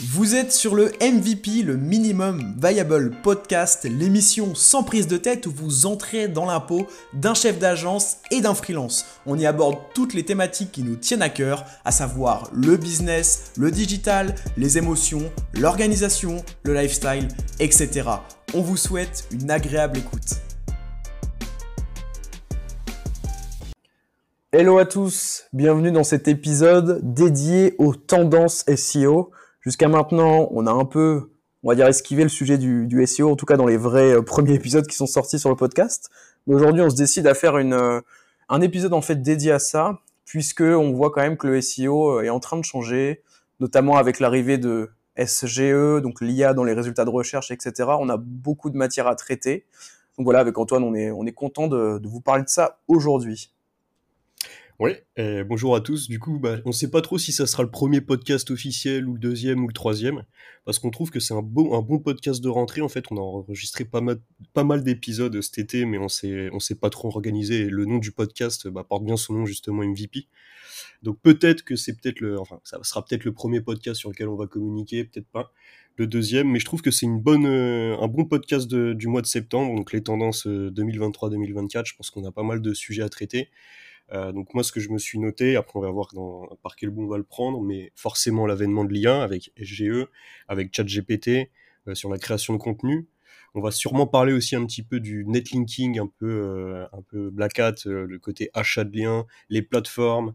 Vous êtes sur le MVP, le Minimum Viable Podcast, l'émission sans prise de tête où vous entrez dans l'impôt d'un chef d'agence et d'un freelance. On y aborde toutes les thématiques qui nous tiennent à cœur, à savoir le business, le digital, les émotions, l'organisation, le lifestyle, etc. On vous souhaite une agréable écoute. Hello à tous, bienvenue dans cet épisode dédié aux tendances SEO. Jusqu'à maintenant, on a un peu, on va dire, esquivé le sujet du, SEO, en tout cas dans les vrais euh, premiers épisodes qui sont sortis sur le podcast. Mais aujourd'hui, on se décide à faire euh, un épisode en fait dédié à ça, puisque on voit quand même que le SEO euh, est en train de changer, notamment avec l'arrivée de SGE, donc l'IA dans les résultats de recherche, etc. On a beaucoup de matière à traiter. Donc voilà, avec Antoine, on est, on est content de vous parler de ça aujourd'hui. Oui, bonjour à tous. Du coup, bah, on ne sait pas trop si ça sera le premier podcast officiel ou le deuxième ou le troisième, parce qu'on trouve que c'est un, beau, un bon podcast de rentrée. En fait, on a enregistré pas mal, pas mal d'épisodes cet été, mais on ne on s'est pas trop organisé. le nom du podcast bah, porte bien son nom, justement, MVP. Donc peut-être que c'est peut-être le, enfin, ça sera peut-être le premier podcast sur lequel on va communiquer, peut-être pas le deuxième, mais je trouve que c'est une bonne, euh, un bon podcast du mois de septembre, donc les tendances 2023-2024. Euh, je pense qu'on a pas mal de sujets à traiter. Euh, donc moi, ce que je me suis noté, après on va voir dans, par quel bout on va le prendre, mais forcément l'avènement de l'IA avec SGE, avec ChatGPT, euh, sur la création de contenu. On va sûrement parler aussi un petit peu du netlinking, un peu, euh, un peu black hat, euh, le côté achat de liens, les plateformes,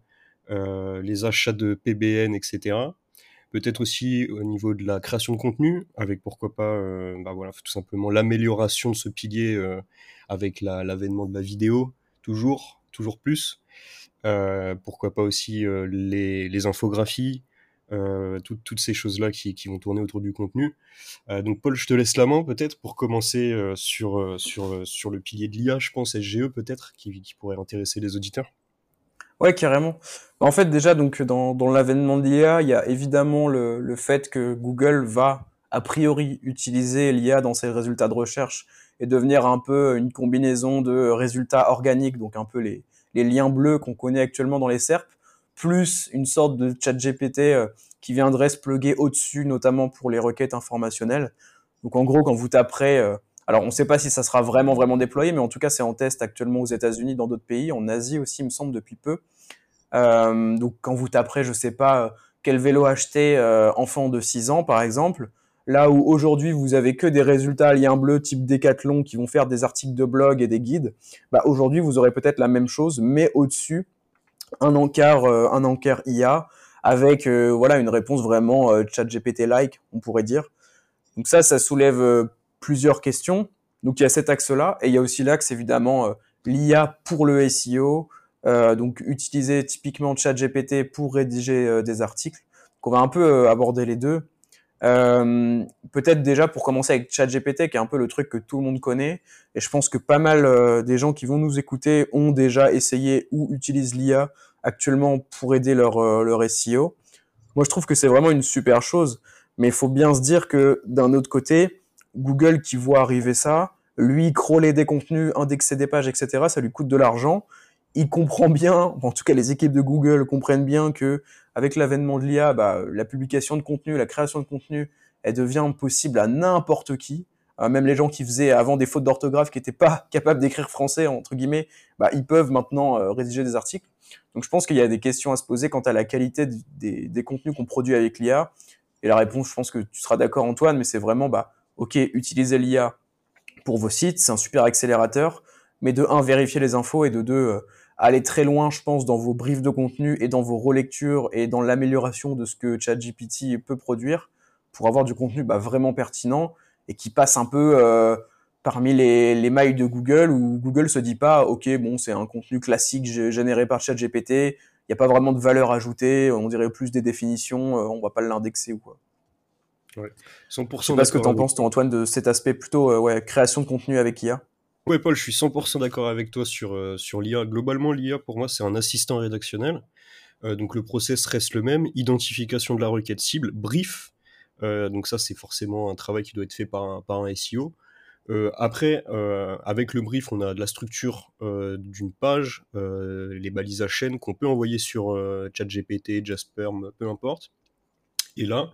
les achats de PBN, etc. Peut-être aussi au niveau de la création de contenu, avec pourquoi pas, bah voilà, tout simplement l'amélioration de ce pilier avec l'avènement de la vidéo, toujours, toujours plus. Euh, pourquoi pas aussi euh, les, infographies, euh, toutes ces choses-là qui, vont tourner autour du contenu. donc Paul, je te laisse la main peut-être pour commencer sur, sur, sur le pilier de l'IA, je pense, SGE peut-être, qui, pourrait intéresser les auditeurs. Ouais, carrément. En fait, déjà, donc dans, l'avènement de l'IA, il y a évidemment le, le, fait que Google va a priori utiliser l'IA dans ses résultats de recherche et devenir un peu une combinaison de résultats organiques, donc un peu les, les liens bleus qu'on connaît actuellement dans les SERP, plus une sorte de chat GPT euh, qui viendrait se plugger au-dessus, notamment pour les requêtes informationnelles. Donc en gros, quand vous taperez, euh, alors on ne sait pas si ça sera vraiment vraiment déployé, mais en tout cas c'est en test actuellement aux États-Unis, dans d'autres pays, en Asie aussi, il me semble depuis peu. Euh, donc quand vous taperez, je sais pas quel vélo acheter enfant de 6 ans par exemple, Là où aujourd'hui vous avez que des résultats liens bleus type Decathlon qui vont faire des articles de blog et des guides, bah aujourd'hui vous aurez peut-être la même chose, mais au-dessus un encart, euh, un encart IA avec euh, voilà une réponse vraiment euh, chat GPT-like, on pourrait dire. Donc ça, ça soulève plusieurs questions. Donc il y a cet axe-là et il y a aussi l'axe évidemment l'IA pour le SEO, donc utiliser typiquement ChatGPT pour rédiger des articles. Donc on va un peu aborder les deux. Euh, peut-être déjà pour commencer avec ChatGPT, qui est un peu le truc que tout le monde connaît, et je pense que pas mal euh, des gens qui vont nous écouter ont déjà essayé ou utilisent l'IA actuellement pour aider leur, euh, leur SEO. Moi, je trouve que c'est vraiment une super chose, mais il faut bien se dire que d'un autre côté, Google qui voit arriver ça, lui crawler des contenus, indexer des pages, etc., ça lui coûte de l'argent. Il comprend bien, en tout cas les équipes de Google comprennent bien que avec l'avènement de l'IA, bah, la publication de contenu, la création de contenu, elle devient possible à n'importe qui. Euh, même les gens qui faisaient avant des fautes d'orthographe, qui n'étaient pas capables d'écrire français, entre guillemets, bah, ils peuvent maintenant euh, rédiger des articles. Donc je pense qu'il y a des questions à se poser quant à la qualité des, contenus qu'on produit avec l'IA. Et la réponse, je pense que tu seras d'accord Antoine, mais c'est vraiment, bah, ok, utilisez l'IA pour vos sites, c'est un super accélérateur, mais de un, vérifier les infos et de deux, euh, aller très loin, je pense, dans vos briefs de contenu et dans vos relectures et dans l'amélioration de ce que ChatGPT peut produire pour avoir du contenu bah, vraiment pertinent et qui passe un peu euh, parmi les, les, mailles de Google où Google se dit pas, ok, bon, c'est un contenu classique généré par ChatGPT, il n'y a pas vraiment de valeur ajoutée, on dirait plus des définitions, euh, on va pas l'indexer ou quoi. Ouais. 100% je sais pas ce que tu en penses, toi, Antoine, de cet aspect plutôt euh, ouais, création de contenu avec IA. Ouais, Paul, je suis 100% d'accord avec toi sur, euh, sur l'IA. Globalement, l'IA, pour moi, c'est un assistant rédactionnel. Euh, donc, le process reste le même. Identification de la requête cible, brief. Euh, donc, ça, c'est forcément un travail qui doit être fait par un, par un SEO. après, avec le brief, on a de la structure d'une page, les balises à chaîne qu'on peut envoyer sur ChatGPT, Jasper, peu importe. Et là,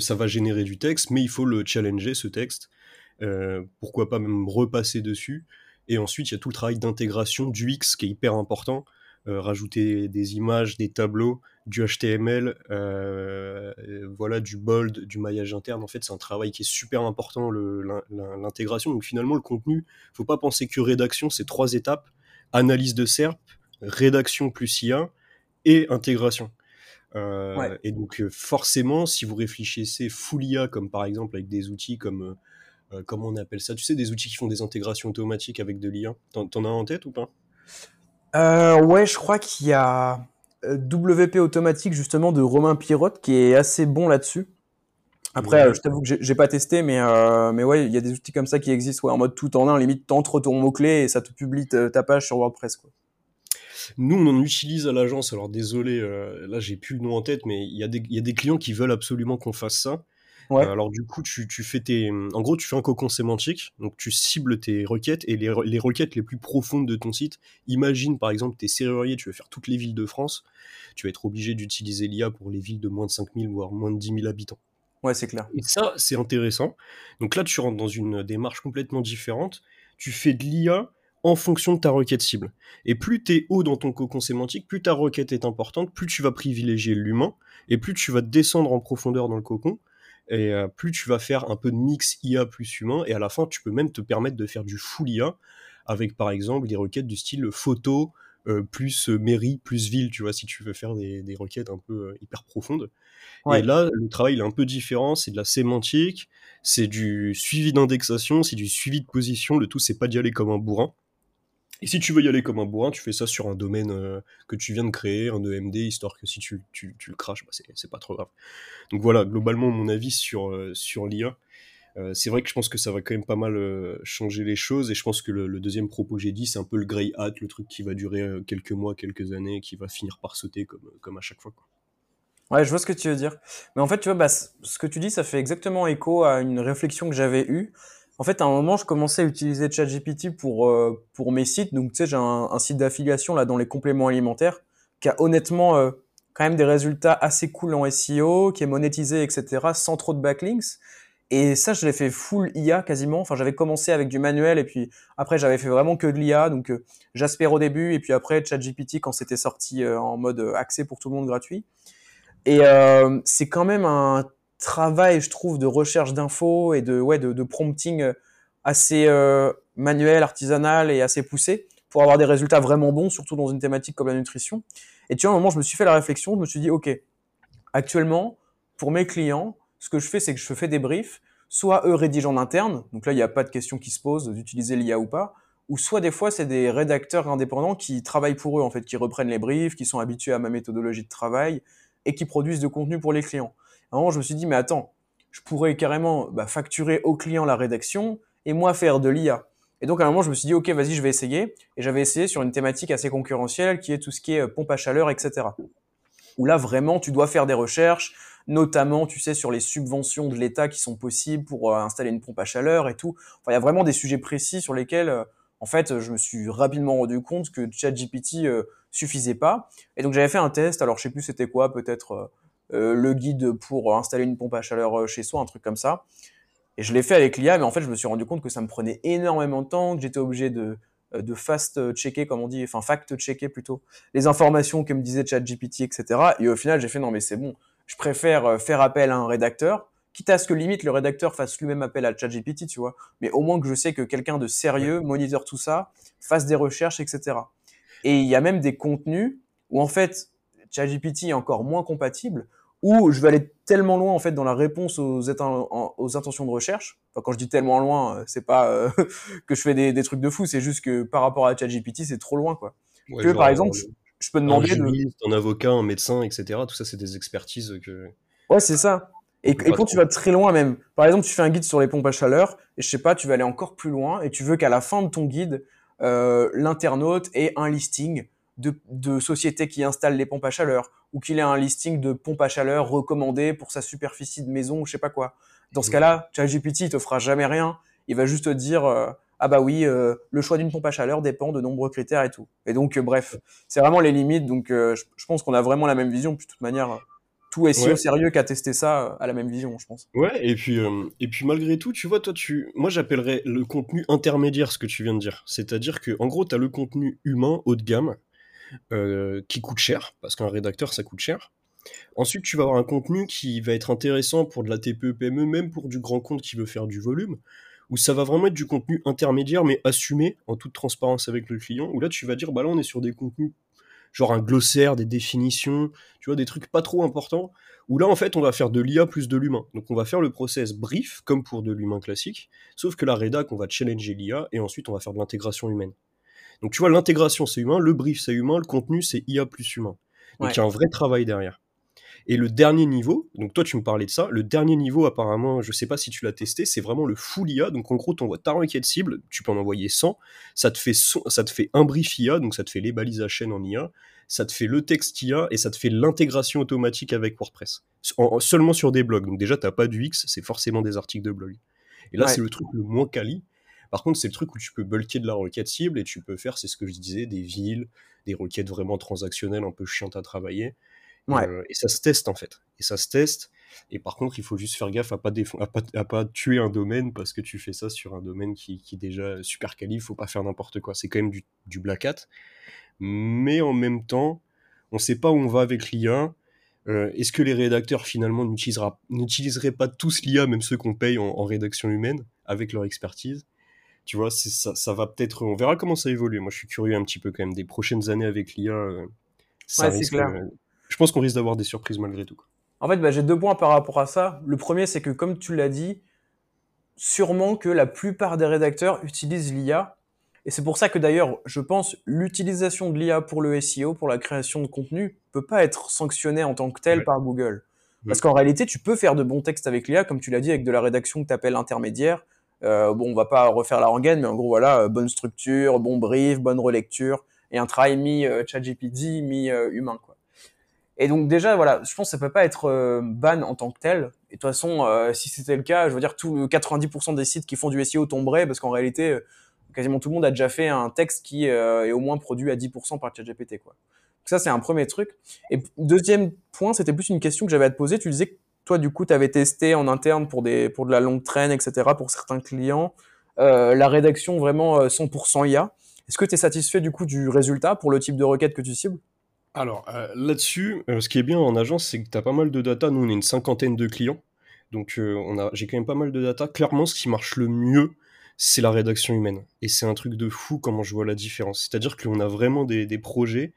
ça va générer du texte, mais il faut le challenger, ce texte. Pourquoi pas même repasser dessus. Et ensuite, il y a tout le travail d'intégration du X qui est hyper important. rajouter des images, des tableaux, du HTML, voilà, du bold, du maillage interne. En fait, c'est un travail qui est super important, l'intégration. Donc finalement, le contenu, faut pas penser que rédaction, c'est trois étapes analyse de SERP, rédaction plus IA et intégration. Euh, et donc euh, forcément, si vous réfléchissez full IA, comme par exemple avec des outils comme euh, comment on appelle ça? Tu sais, des outils qui font des intégrations automatiques avec de l'IA. T'en, as en tête ou pas? Ouais, je crois qu'il y a WP automatique justement de Romain Pirotte qui est assez bon là-dessus. Après, je t'avoue que j'ai, pas testé, mais mais ouais, il y a des outils comme ça qui existent, en mode tout en un, limite t'entres ton mot clé et ça te publie ta page sur WordPress, quoi. Nous, on en utilise à l'agence. Alors désolé, euh, là j'ai plus le nom en tête, mais il y, a des clients qui veulent absolument qu'on fasse ça. Euh, alors du coup, tu, fais tes, en gros, tu fais un cocon sémantique, donc tu cibles tes requêtes et les, requêtes les plus profondes de ton site. Imagine par exemple tes serruriers, tu veux faire toutes les villes de France, tu vas être obligé d'utiliser l'IA pour les villes de moins de 5000 voire moins de 10 000 habitants. Ouais, c'est clair. Et ça, c'est intéressant. Donc là, tu rentres dans une démarche complètement différente. Tu fais de l'IA en fonction de ta requête cible. Et plus tu es haut dans ton cocon sémantique, plus ta requête est importante, plus tu vas privilégier l'humain, et plus tu vas descendre en profondeur dans le cocon, et euh, plus tu vas faire un peu de mix IA plus humain, et à la fin, tu peux même te permettre de faire du full IA, avec par exemple des requêtes du style photo, euh, plus euh, mairie, plus ville, tu vois, si tu veux faire des, requêtes un peu hyper profondes. Et là, le travail il est un peu différent, c'est de la sémantique, c'est du suivi d'indexation, c'est du suivi de position, le tout c'est pas d'y aller comme un bourrin. Et si tu veux y aller comme un bourrin, tu fais ça sur un domaine euh, que tu viens de créer, un EMD, histoire que si tu, tu, tu le craches, bah c'est pas trop grave. Donc voilà, globalement, mon avis sur, euh, sur l'IA. Euh, c'est vrai que je pense que ça va quand même pas mal changer les choses, et je pense que le, deuxième propos que j'ai dit, c'est un peu le grey hat, le truc qui va durer quelques mois, quelques années, qui va finir par sauter comme, comme à chaque fois. Ouais, je vois ce que tu veux dire. Mais en fait, tu vois, bah, ce que tu dis, ça fait exactement écho à une réflexion que j'avais eue en fait, à un moment, je commençais à utiliser ChatGPT pour euh, pour mes sites. Donc, tu sais, j'ai un, site d'affiliation là dans les compléments alimentaires qui a honnêtement euh, quand même des résultats assez cool en SEO, qui est monétisé, etc., sans trop de backlinks. Et ça, je l'ai fait full IA quasiment. Enfin, j'avais commencé avec du manuel et puis après, j'avais fait vraiment que de l'IA. Donc, euh, Jasper au début et puis après ChatGPT quand c'était sorti en mode accès pour tout le monde gratuit. Et c'est quand même un travail, je trouve, de recherche d'infos et de, ouais, de, prompting assez euh, manuel, artisanal et assez poussé pour avoir des résultats vraiment bons, surtout dans une thématique comme la nutrition. Et tu vois, à un moment, je me suis fait la réflexion, je me suis dit, OK, actuellement, pour mes clients, ce que je fais, c'est que je fais des briefs, soit eux rédigent en interne, donc là, il n'y a pas de question qui se pose d'utiliser l'IA ou pas, ou soit des fois, c'est des rédacteurs indépendants qui travaillent pour eux, en fait, qui reprennent les briefs, qui sont habitués à ma méthodologie de travail et qui produisent de contenu pour les clients un moment, je me suis dit, mais attends, je pourrais carrément bah, facturer au client la rédaction et moi faire de l'IA. Et donc à un moment, je me suis dit, ok, vas-y, je vais essayer. Et j'avais essayé sur une thématique assez concurrentielle qui est tout ce qui est euh, pompe à chaleur, etc. Où là, vraiment, tu dois faire des recherches, notamment, tu sais, sur les subventions de l'État qui sont possibles pour euh, installer une pompe à chaleur et tout. Enfin, il y a vraiment des sujets précis sur lesquels, euh, en fait, je me suis rapidement rendu compte que ChatGPT suffisait pas. Et donc j'avais fait un test. Alors je sais plus c'était quoi, peut-être euh, le guide pour installer une pompe à chaleur euh, chez soi, un truc comme ça. Et je l'ai fait avec l'IA, mais en fait, je me suis rendu compte que ça me prenait énormément de temps, que j'étais obligé de, euh, de fast-checker, comme on dit, enfin fact-checker plutôt, les informations que me disait ChatGPT, etc. Et au final, j'ai fait non, mais c'est bon, je préfère faire appel à un rédacteur, quitte à ce que limite le rédacteur fasse lui-même appel à ChatGPT, tu vois. Mais au moins que je sais que quelqu'un de sérieux moniteur tout ça, fasse des recherches, etc. Et il y a même des contenus où en fait ChatGPT est encore moins compatible, ou je vais aller tellement loin en fait dans la réponse aux, aux intentions de recherche. Enfin, quand je dis tellement loin, euh, c'est pas euh, que je fais des, trucs de fou, c'est juste que par rapport à ChatGPT, c'est trop loin quoi. que par exemple, je peux demander un juriste, un avocat, un médecin, etc. Tout ça, c'est des expertises que. Ouais, c'est ça. Et, et quand tu vas très loin même, par exemple, tu fais un guide sur les pompes à chaleur, et je sais pas, tu vas aller encore plus loin, et tu veux qu'à la fin de ton guide, euh, l'internaute ait un listing de, sociétés qui installent les pompes à chaleur ou qu'il ait un listing de pompes à chaleur recommandées pour sa superficie de maison ou je sais pas quoi. Dans ce mmh. cas-là, ChatGPT il te fera jamais rien. Il va juste te dire euh, ah bah oui, euh, le choix d'une pompe à chaleur dépend de nombreux critères et tout. Et donc euh, bref, c'est vraiment les limites. Donc je, pense qu'on a vraiment la même vision. Puis de toute manière, tout SEO sérieux qui a testé ça a la même vision, je pense. Ouais, et puis, et puis malgré tout, tu vois, toi, tu, moi j'appellerais le contenu intermédiaire ce que tu viens de dire. C'est-à-dire que, en gros, tu as le contenu humain haut de gamme qui coûte cher, parce qu'un rédacteur ça coûte cher. Ensuite, tu vas avoir un contenu qui va être intéressant pour de la TPE, PME, même pour du grand compte qui veut faire du volume, où ça va vraiment être du contenu intermédiaire, mais assumé en toute transparence avec le client, où là, tu vas dire, bah là, on est sur des contenus, genre un glossaire, des définitions, tu vois, des trucs pas trop importants, où là, en fait, on va faire de l'IA plus de l'humain. Donc, on va faire le process brief, comme pour de l'humain classique, sauf que la rédac, on va challenger l'IA, et ensuite, on va faire de l'intégration humaine. Donc, tu vois, l'intégration, c'est humain, le brief, c'est humain, le contenu, c'est IA plus humain. Donc, il y a un vrai travail derrière. Et le dernier niveau, donc toi tu me parlais de ça, le dernier niveau apparemment, je sais pas si tu l'as testé, c'est vraiment le full IA. Donc en gros, tu envoies ta requête cible, tu peux en envoyer 100, ça te fait, ça te fait un brief IA, donc ça te fait les balises à chaîne en IA, ça te fait le texte IA et ça te fait l'intégration automatique avec WordPress. seulement sur des blogs. Donc déjà, tu pas du X, c'est forcément des articles de blog. Et là, c'est le truc le moins quali. Par contre, c'est le truc où tu peux bulker de la requête cible et tu peux faire, c'est ce que je disais, des villes, des requêtes vraiment transactionnelles un peu chiantes à travailler. Euh, et ça se teste en fait. Et ça se teste. Et par contre, il faut juste faire gaffe à pas, à pas, à pas tuer un domaine parce que tu fais ça sur un domaine qui, qui est déjà super quali. Il faut pas faire n'importe quoi. C'est quand même du, du black hat. Mais en même temps, on sait pas où on va avec l'IA. Euh, Est-ce que les rédacteurs finalement n'utiliseraient pas tous l'IA, même ceux qu'on paye en, rédaction humaine, avec leur expertise? Tu vois, ça, ça va peut-être. On verra comment ça évolue. Moi, je suis curieux un petit peu quand même des prochaines années avec l'IA. Euh, ça ouais, risque, clair je pense qu'on risque d'avoir des surprises malgré tout. En fait, bah, j'ai deux points par rapport à ça. Le premier, c'est que comme tu l'as dit, sûrement que la plupart des rédacteurs utilisent l'IA. Et c'est pour ça que d'ailleurs, je pense, l'utilisation de l'IA pour le SEO, pour la création de contenu, peut pas être sanctionnée en tant que telle par Google. Parce qu'en réalité, tu peux faire de bons textes avec l'IA, comme tu l'as dit, avec de la rédaction que tu appelles intermédiaire. Euh, bon, on va pas refaire la rengaine, mais en gros, voilà, euh, bonne structure, bon brief, bonne relecture, et un travail mi-ChatGPT, euh, mi-humain, quoi. Et donc déjà, voilà, je pense que ça peut pas être ban en tant que tel. Et de toute façon, si c'était le cas, je veux dire, tout 90% des sites qui font du SEO tomberaient parce qu'en réalité, quasiment tout le monde a déjà fait un texte qui est au moins produit à 10% par ChatGPT, quoi. Donc ça, c'est un premier truc. Et deuxième point, c'était plus une question que j'avais à te poser. Tu disais que toi, du coup, tu avais testé en interne pour des pour de la longue traîne, etc., pour certains clients, la rédaction vraiment 100% IA. Est-ce que tu es satisfait du coup du résultat pour le type de requête que tu cibles? Alors euh, là-dessus, euh, ce qui est bien en agence, c'est que tu as pas mal de data. Nous, on est une cinquantaine de clients. Donc euh, on j'ai quand même pas mal de data. Clairement, ce qui marche le mieux, c'est la rédaction humaine. Et c'est un truc de fou comment je vois la différence. C'est-à-dire qu'on a vraiment des, projets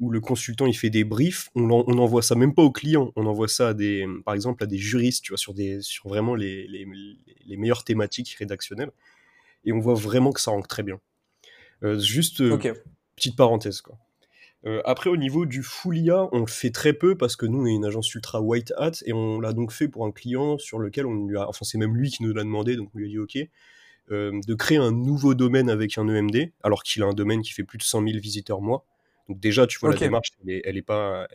où le consultant il fait des briefs, on, on envoie ça même pas aux clients, on envoie ça à des, par exemple à des juristes, tu vois, sur des, sur vraiment les, les, meilleures thématiques rédactionnelles, et on voit vraiment que ça rentre très bien. juste petite parenthèse quoi. Euh, après, au niveau du full IA, on le fait très peu parce que nous, on est une agence ultra white hat et on l'a donc fait pour un client sur lequel on lui a, enfin, c'est même lui qui nous l'a demandé, donc on lui a dit OK, euh, de créer un nouveau domaine avec un EMD, alors qu'il a un domaine qui fait plus de 100 000 visiteurs mois. Donc déjà, tu vois, la démarche, elle est, pas,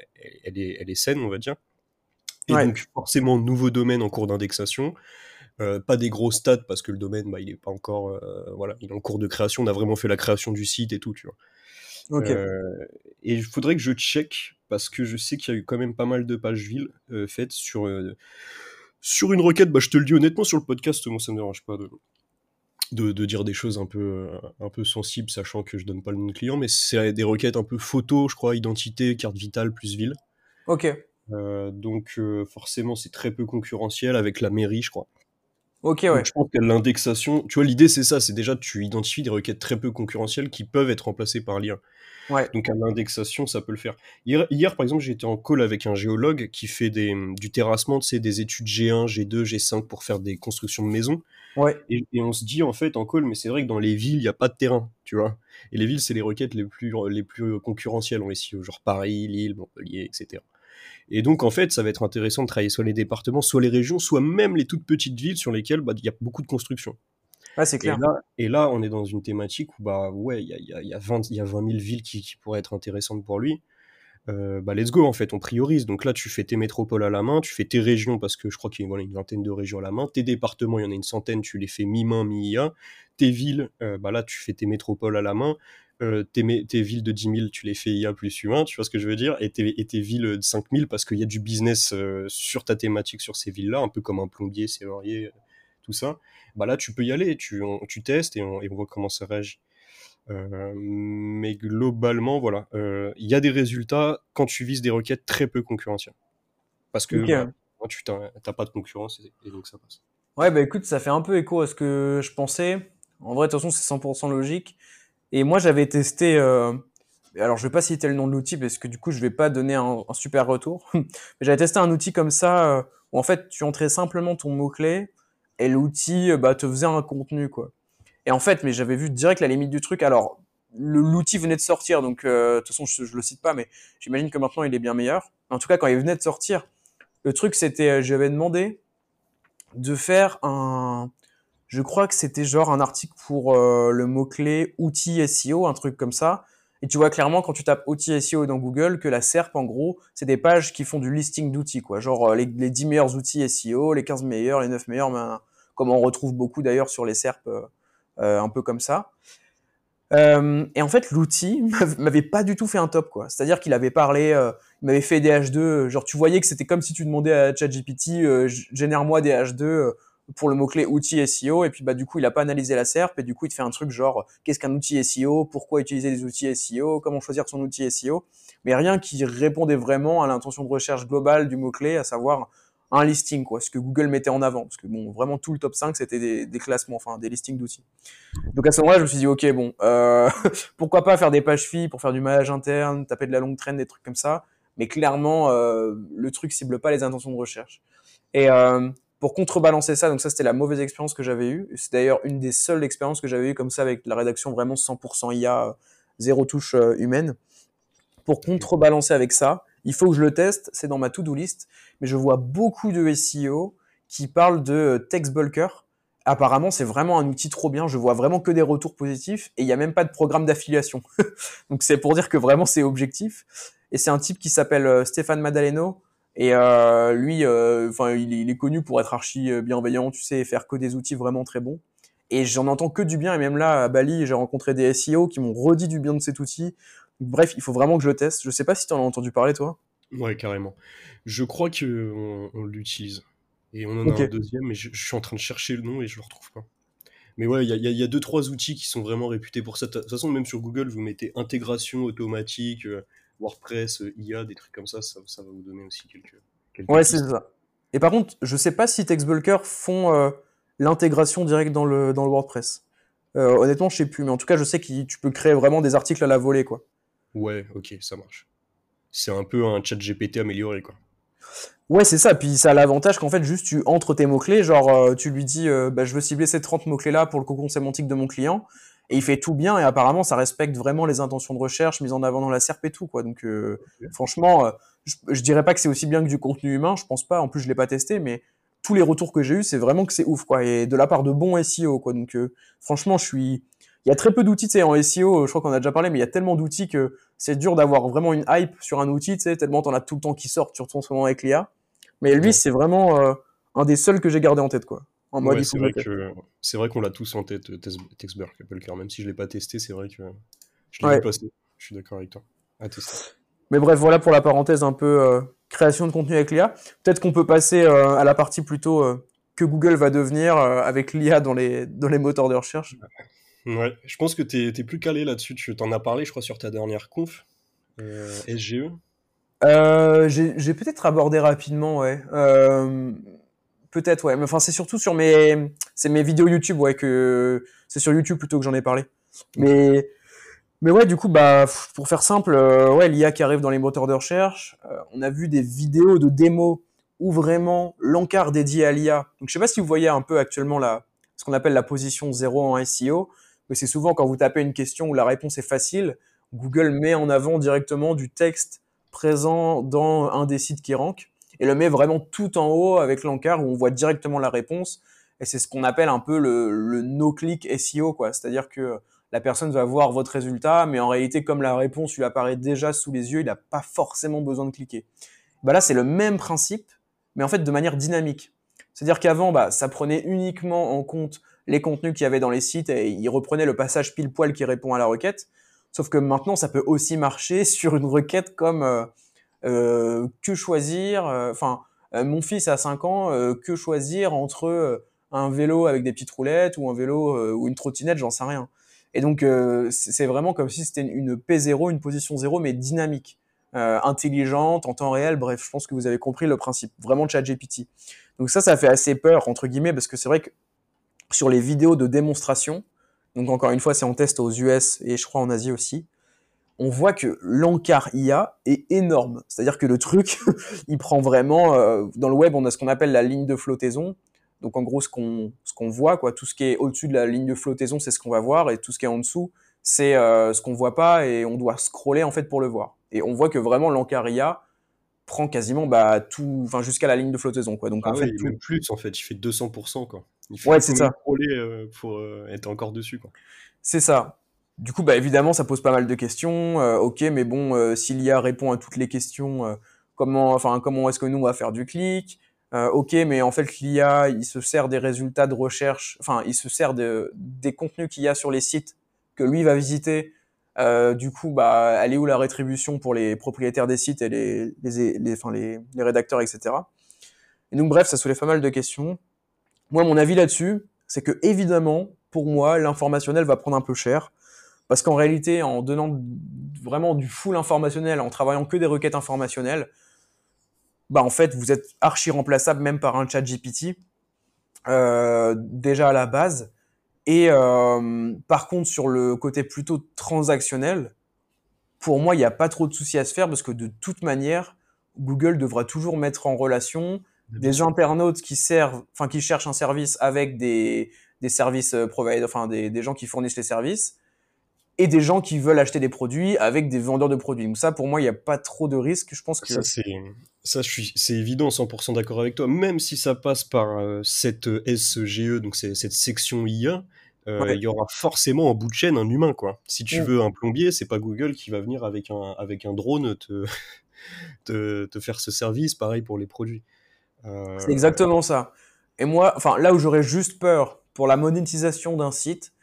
elle est, elle est saine, on va dire. Et donc, forcément, nouveau domaine en cours d'indexation. Euh, pas des gros stats parce que le domaine, bah, il est pas encore, voilà, il est en cours de création. On a vraiment fait la création du site et tout, tu vois. Euh, et il faudrait que je check parce que je sais qu'il y a eu quand même pas mal de pages villes euh, faites sur, euh, sur une requête. Bah, je te le dis honnêtement sur le podcast, moi ça me dérange pas de, de, de, dire des choses un peu, un peu sensibles, sachant que je donne pas le nom de client, mais c'est des requêtes un peu photo, je crois, identité, carte vitale plus ville. Ok. donc forcément c'est très peu concurrentiel avec la mairie, je crois. Ok, ouais. je pense que l'indexation, tu vois, l'idée c'est ça, c'est déjà tu identifies des requêtes très peu concurrentielles qui peuvent être remplacées par l'IA. Ouais. Donc à l'indexation, ça peut le faire. Hier, hier par exemple, j'étais en call avec un géologue qui fait des, du terrassement, tu sais, des études G1, G2, G5 pour faire des constructions de maisons. Ouais. Et, on se dit en fait en call, mais c'est vrai que dans les villes, il n'y a pas de terrain, tu vois. Et les villes, c'est les requêtes les plus, les plus concurrentielles en SEO, genre Paris, Lille, Montpellier, etc. Et donc, en fait, ça va être intéressant de travailler soit les départements, soit les régions, soit même les toutes petites villes sur lesquelles bah, il y a beaucoup de construction. Ah, c'est clair. Et là, on est dans une thématique où, bah, ouais, il y a, y, a, y, a 20, y a 20 000 villes qui, qui pourraient être intéressantes pour lui. Euh, bah, let's go, en fait, on priorise. Donc là, tu fais tes métropoles à la main, tu fais tes régions, parce que je crois qu'il y a une vingtaine de régions à la main. Tes départements, il y en a une centaine, tu les fais mi-main, mi-IA. Tes villes, euh, bah là, tu fais tes métropoles à la main. euh, tes, villes de 10 000, tu les fais IA plus humain, tu vois ce que je veux dire, et tes, villes de 5 000 parce qu'il y a du business euh, sur ta thématique, sur ces villes-là, un peu comme un plombier, serrurier, tout ça. Bah là, tu peux y aller, tu, tu testes et on, et on ça. Euh, mais globalement, voilà, euh, il y a des résultats quand tu vises des requêtes très peu concurrentielles. Parce que bah, tu n'as pas de concurrence et, donc ça passe. Ouais, bah écoute, ça fait un peu écho à ce que je pensais. En vrai, de toute façon, c'est 100% logique. Et moi, j'avais testé. Euh... Alors, je vais pas citer le nom de l'outil parce que du coup, je vais pas donner un, un super retour. Mais j'avais testé un outil comme ça où en fait, tu entrais simplement ton mot-clé et l'outil bah, te faisait un contenu, quoi. Et en fait, mais j'avais vu direct la limite du truc. Alors, l'outil venait de sortir, donc euh, de toute façon, je, je, le cite pas, mais j'imagine que maintenant, il est bien meilleur. En tout cas, quand il venait de sortir, le truc, c'était, euh, j'avais demandé de faire un, je crois que c'était genre un article pour euh, le mot-clé outil SEO, un truc comme ça. Et tu vois clairement quand tu tapes outil SEO dans Google que la SERP, en gros, c'est des pages qui font du listing d'outils, quoi. Genre les, les, 10 meilleurs outils SEO, les 15 meilleurs, les 9 meilleurs, ben, comme on retrouve beaucoup d'ailleurs sur les SERP, un peu comme ça. Euh, et en fait, l'outil m'avait pas du tout fait un top, quoi. C'est-à-dire qu'il avait parlé, euh, il m'avait fait des H2, genre tu voyais que c'était comme si tu demandais à ChatGPT, euh, génère-moi des H2 euh, pour le mot-clé outil SEO, et puis bah du coup il a pas analysé la SERP, et du coup il te fait un truc genre qu'est-ce qu'un outil SEO, pourquoi utiliser des outils SEO, comment choisir son outil SEO, mais rien qui répondait vraiment à l'intention de recherche globale du mot-clé, à savoir un listing, quoi, ce que Google mettait en avant. Parce que bon, vraiment tout le top 5, c'était des, classements, enfin des listings d'outils. Donc à ce moment-là, je me suis dit, ok, bon, euh, pourquoi pas faire des pages filles pour faire du maillage interne, taper de la longue traîne, des trucs comme ça. Mais clairement, euh, le truc cible pas les intentions de recherche. Et euh, pour contrebalancer ça, donc ça c'était la mauvaise expérience que j'avais eue. C'est d'ailleurs une des seules expériences que j'avais eue comme ça avec la rédaction vraiment 100% IA, zéro touche euh, humaine. Pour contrebalancer avec ça, il faut que je le teste, c'est dans ma to-do list, mais je vois beaucoup de SEO qui parlent de text bulker. Apparemment, c'est vraiment un outil trop bien. Je vois vraiment que des retours positifs et il n'y a même pas de programme d'affiliation. Donc c'est pour dire que vraiment c'est objectif. Et c'est un type qui s'appelle euh, Stéphane Madaleno. Et euh, lui, enfin, euh, il, il, est connu pour être archi bienveillant, tu sais, et faire que des outils vraiment très bons. Et j'en entends que du bien. Et même là, à Bali, j'ai rencontré des SEO qui m'ont redit du bien de cet outil. Bref, il faut vraiment que je le teste. Je sais pas si tu en as entendu parler, toi. Ouais, carrément. Je crois qu'on on, l'utilise. Et on en okay. a un deuxième, mais je, je, suis en train de chercher le nom et je le retrouve pas. Mais ouais, il y a, y a, deux, trois outils qui sont vraiment réputés pour ça. De toute façon, même sur Google, vous mettez intégration automatique, euh, WordPress, euh, IA, des trucs comme ça, ça, ça va vous donner aussi quelques. quelques ouais, c'est ça. Et par contre, je sais pas si TextBulker font euh, l'intégration directe dans le, dans le WordPress. honnêtement, je sais plus, mais en tout cas, je sais que tu peux créer vraiment des articles à la volée, quoi. Ouais, ok, ça marche. C'est un peu un chat GPT amélioré, quoi. Ouais, c'est ça. Puis ça a l'avantage qu'en fait, juste tu entres tes mots-clés, genre euh, tu lui dis, euh, bah, je veux cibler ces 30 mots-clés-là pour le cocon sémantique de mon client, et il fait tout bien, et apparemment, ça respecte vraiment les intentions de recherche mises en avant dans la SERP et tout, quoi. Donc, euh, okay. franchement, je, je, dirais pas que c'est aussi bien que du contenu humain, je pense pas, en plus, je l'ai pas testé, mais tous les retours que j'ai eu, c'est vraiment que c'est ouf, quoi, et de la part de bons SEO, quoi. Donc, franchement, je suis, il y a très peu d'outils, tu sais, en SEO, je crois qu'on a déjà parlé, mais il y a tellement d'outils que c'est dur d'avoir vraiment une hype sur un outil, tu sais, tellement t'en as tout le temps qui sortent, surtout en ce moment avec l'IA. Mais lui, ouais. c'est vraiment euh, un des seuls que j'ai gardé en tête, quoi. En mode ouais, c'est vrai que c'est vrai qu'on l'a tous en tête, Texburg, Applecar. Même si je l'ai pas testé, c'est vrai que je l'ai ouais. passé. Je suis d'accord avec toi. À tester. Mais bref, voilà pour la parenthèse un peu euh, création de contenu avec l'IA. Peut-être qu'on peut passer euh, à la partie plutôt euh, que Google va devenir euh, avec l'IA dans les dans les moteurs de recherche. Ouais, je pense que tu es, plus calé là-dessus. Tu t'en as parlé, je crois, sur ta dernière conf, euh, SGE. Euh, j'ai peut-être abordé rapidement, ouais. Euh, peut-être, ouais. Mais enfin, c'est surtout sur mes, c'est mes vidéos YouTube, ouais, que c'est sur YouTube plutôt que j'en ai parlé. Mais, mais ouais, du coup, bah, pour faire simple, euh, ouais, l'IA qui arrive dans les moteurs de recherche. On a vu des vidéos de démos où vraiment l'encart dédié à l'IA. Donc, je sais pas si vous voyez un peu actuellement la, ce qu'on appelle la position 0 en SEO mais c'est souvent quand vous tapez une question où la réponse est facile, Google met en avant directement du texte présent dans un des sites qui rank et le met vraiment tout en haut avec l'encart où on voit directement la réponse. Et c'est ce qu'on appelle un peu le, le no-click SEO, quoi. C'est-à-dire que la personne va voir votre résultat, mais en réalité, comme la réponse lui apparaît déjà sous les yeux, il n'a pas forcément besoin de cliquer. Bah là, c'est le même principe, mais en fait de manière dynamique. C'est-à-dire qu'avant, bah, ça prenait uniquement en compte les contenus qu'il y avait dans les sites et il reprenait le passage pile poil qui répond à la requête. Sauf que maintenant, ça peut aussi marcher sur une requête comme euh, euh, que choisir. euh, Enfin, euh, mon fils a 5 ans, euh, que choisir entre un vélo avec des petites roulettes ou un vélo ou une trottinette, j'en sais rien. Et donc, euh, c'est vraiment comme si c'était une, une P0, une position 0, mais dynamique, euh, intelligente, en temps réel. Bref, je pense que vous avez compris le principe, vraiment de ChatGPT. Donc ça, ça fait assez peur, entre guillemets, parce que c'est vrai que sur les vidéos de démonstration, donc encore une fois, c'est en test aux US et je crois en Asie aussi, on voit que l'encart IA est énorme. C'est-à-dire que le truc, il prend vraiment, euh, dans le web, on a ce qu'on appelle la ligne de flottaison. Donc en gros, ce qu'on qu'on voit, quoi, tout ce qui est au-dessus de la ligne de flottaison, c'est ce qu'on va voir, et tout ce qui est en dessous, c'est euh, ce qu'on voit pas, et on doit scroller en fait pour le voir. Et on voit que vraiment l'encart IA prend quasiment bah, tout, enfin jusqu'à la ligne de flottaison, quoi. Donc Ah en ouais, fait, tout- plus en fait, il fait 200% quoi. Il faut Ouais, c'est ça. euh, pour euh, être encore dessus quoi. C'est ça. Du coup, bah évidemment, ça pose pas mal de questions. Euh, ok, mais bon, euh, si l'IA répond à toutes les questions, euh, comment, enfin, comment est-ce que nous on va faire du clic Ok, mais en fait, l'IA, il se sert des résultats de recherche, enfin, il se sert de, des contenus qu'il y a sur les sites que lui va visiter. Du coup, bah, elle est où la rétribution pour les propriétaires des sites et les, les, les, enfin, les, les rédacteurs, etc. Et donc, bref, ça soulève pas mal de questions. Moi, mon avis là-dessus, c'est que évidemment, pour moi, l'informationnel va prendre un peu cher. Parce qu'en réalité, en donnant vraiment du full informationnel, en travaillant que des requêtes informationnelles, bah en fait, vous êtes archi remplaçable même par un chat GPT, euh, déjà à la base. Et euh, par contre, sur le côté plutôt transactionnel, pour moi, il n'y a pas trop de soucis à se faire parce que de toute manière, Google devra toujours mettre en relation des internautes qui servent, enfin qui cherchent un service avec des, des services euh, providers, enfin des, des gens qui fournissent les services, et des gens qui veulent acheter des produits avec des vendeurs de produits. Donc ça, pour moi, il n'y a pas trop de risques. Je pense que Ça, c'est, ça, je suis, c'est évident, 100% d'accord avec toi. Même si ça passe par euh, cette euh, SGE, donc cette section IA, euh, Ouais. il y aura forcément en bout de chaîne un humain, quoi. Si tu veux un plombier, c'est pas Google qui va venir avec un, avec un drone te, te, te faire ce service. Pareil pour les produits. Euh, c'est exactement ça. Et moi, enfin là où j'aurais juste peur pour la monétisation d'un site,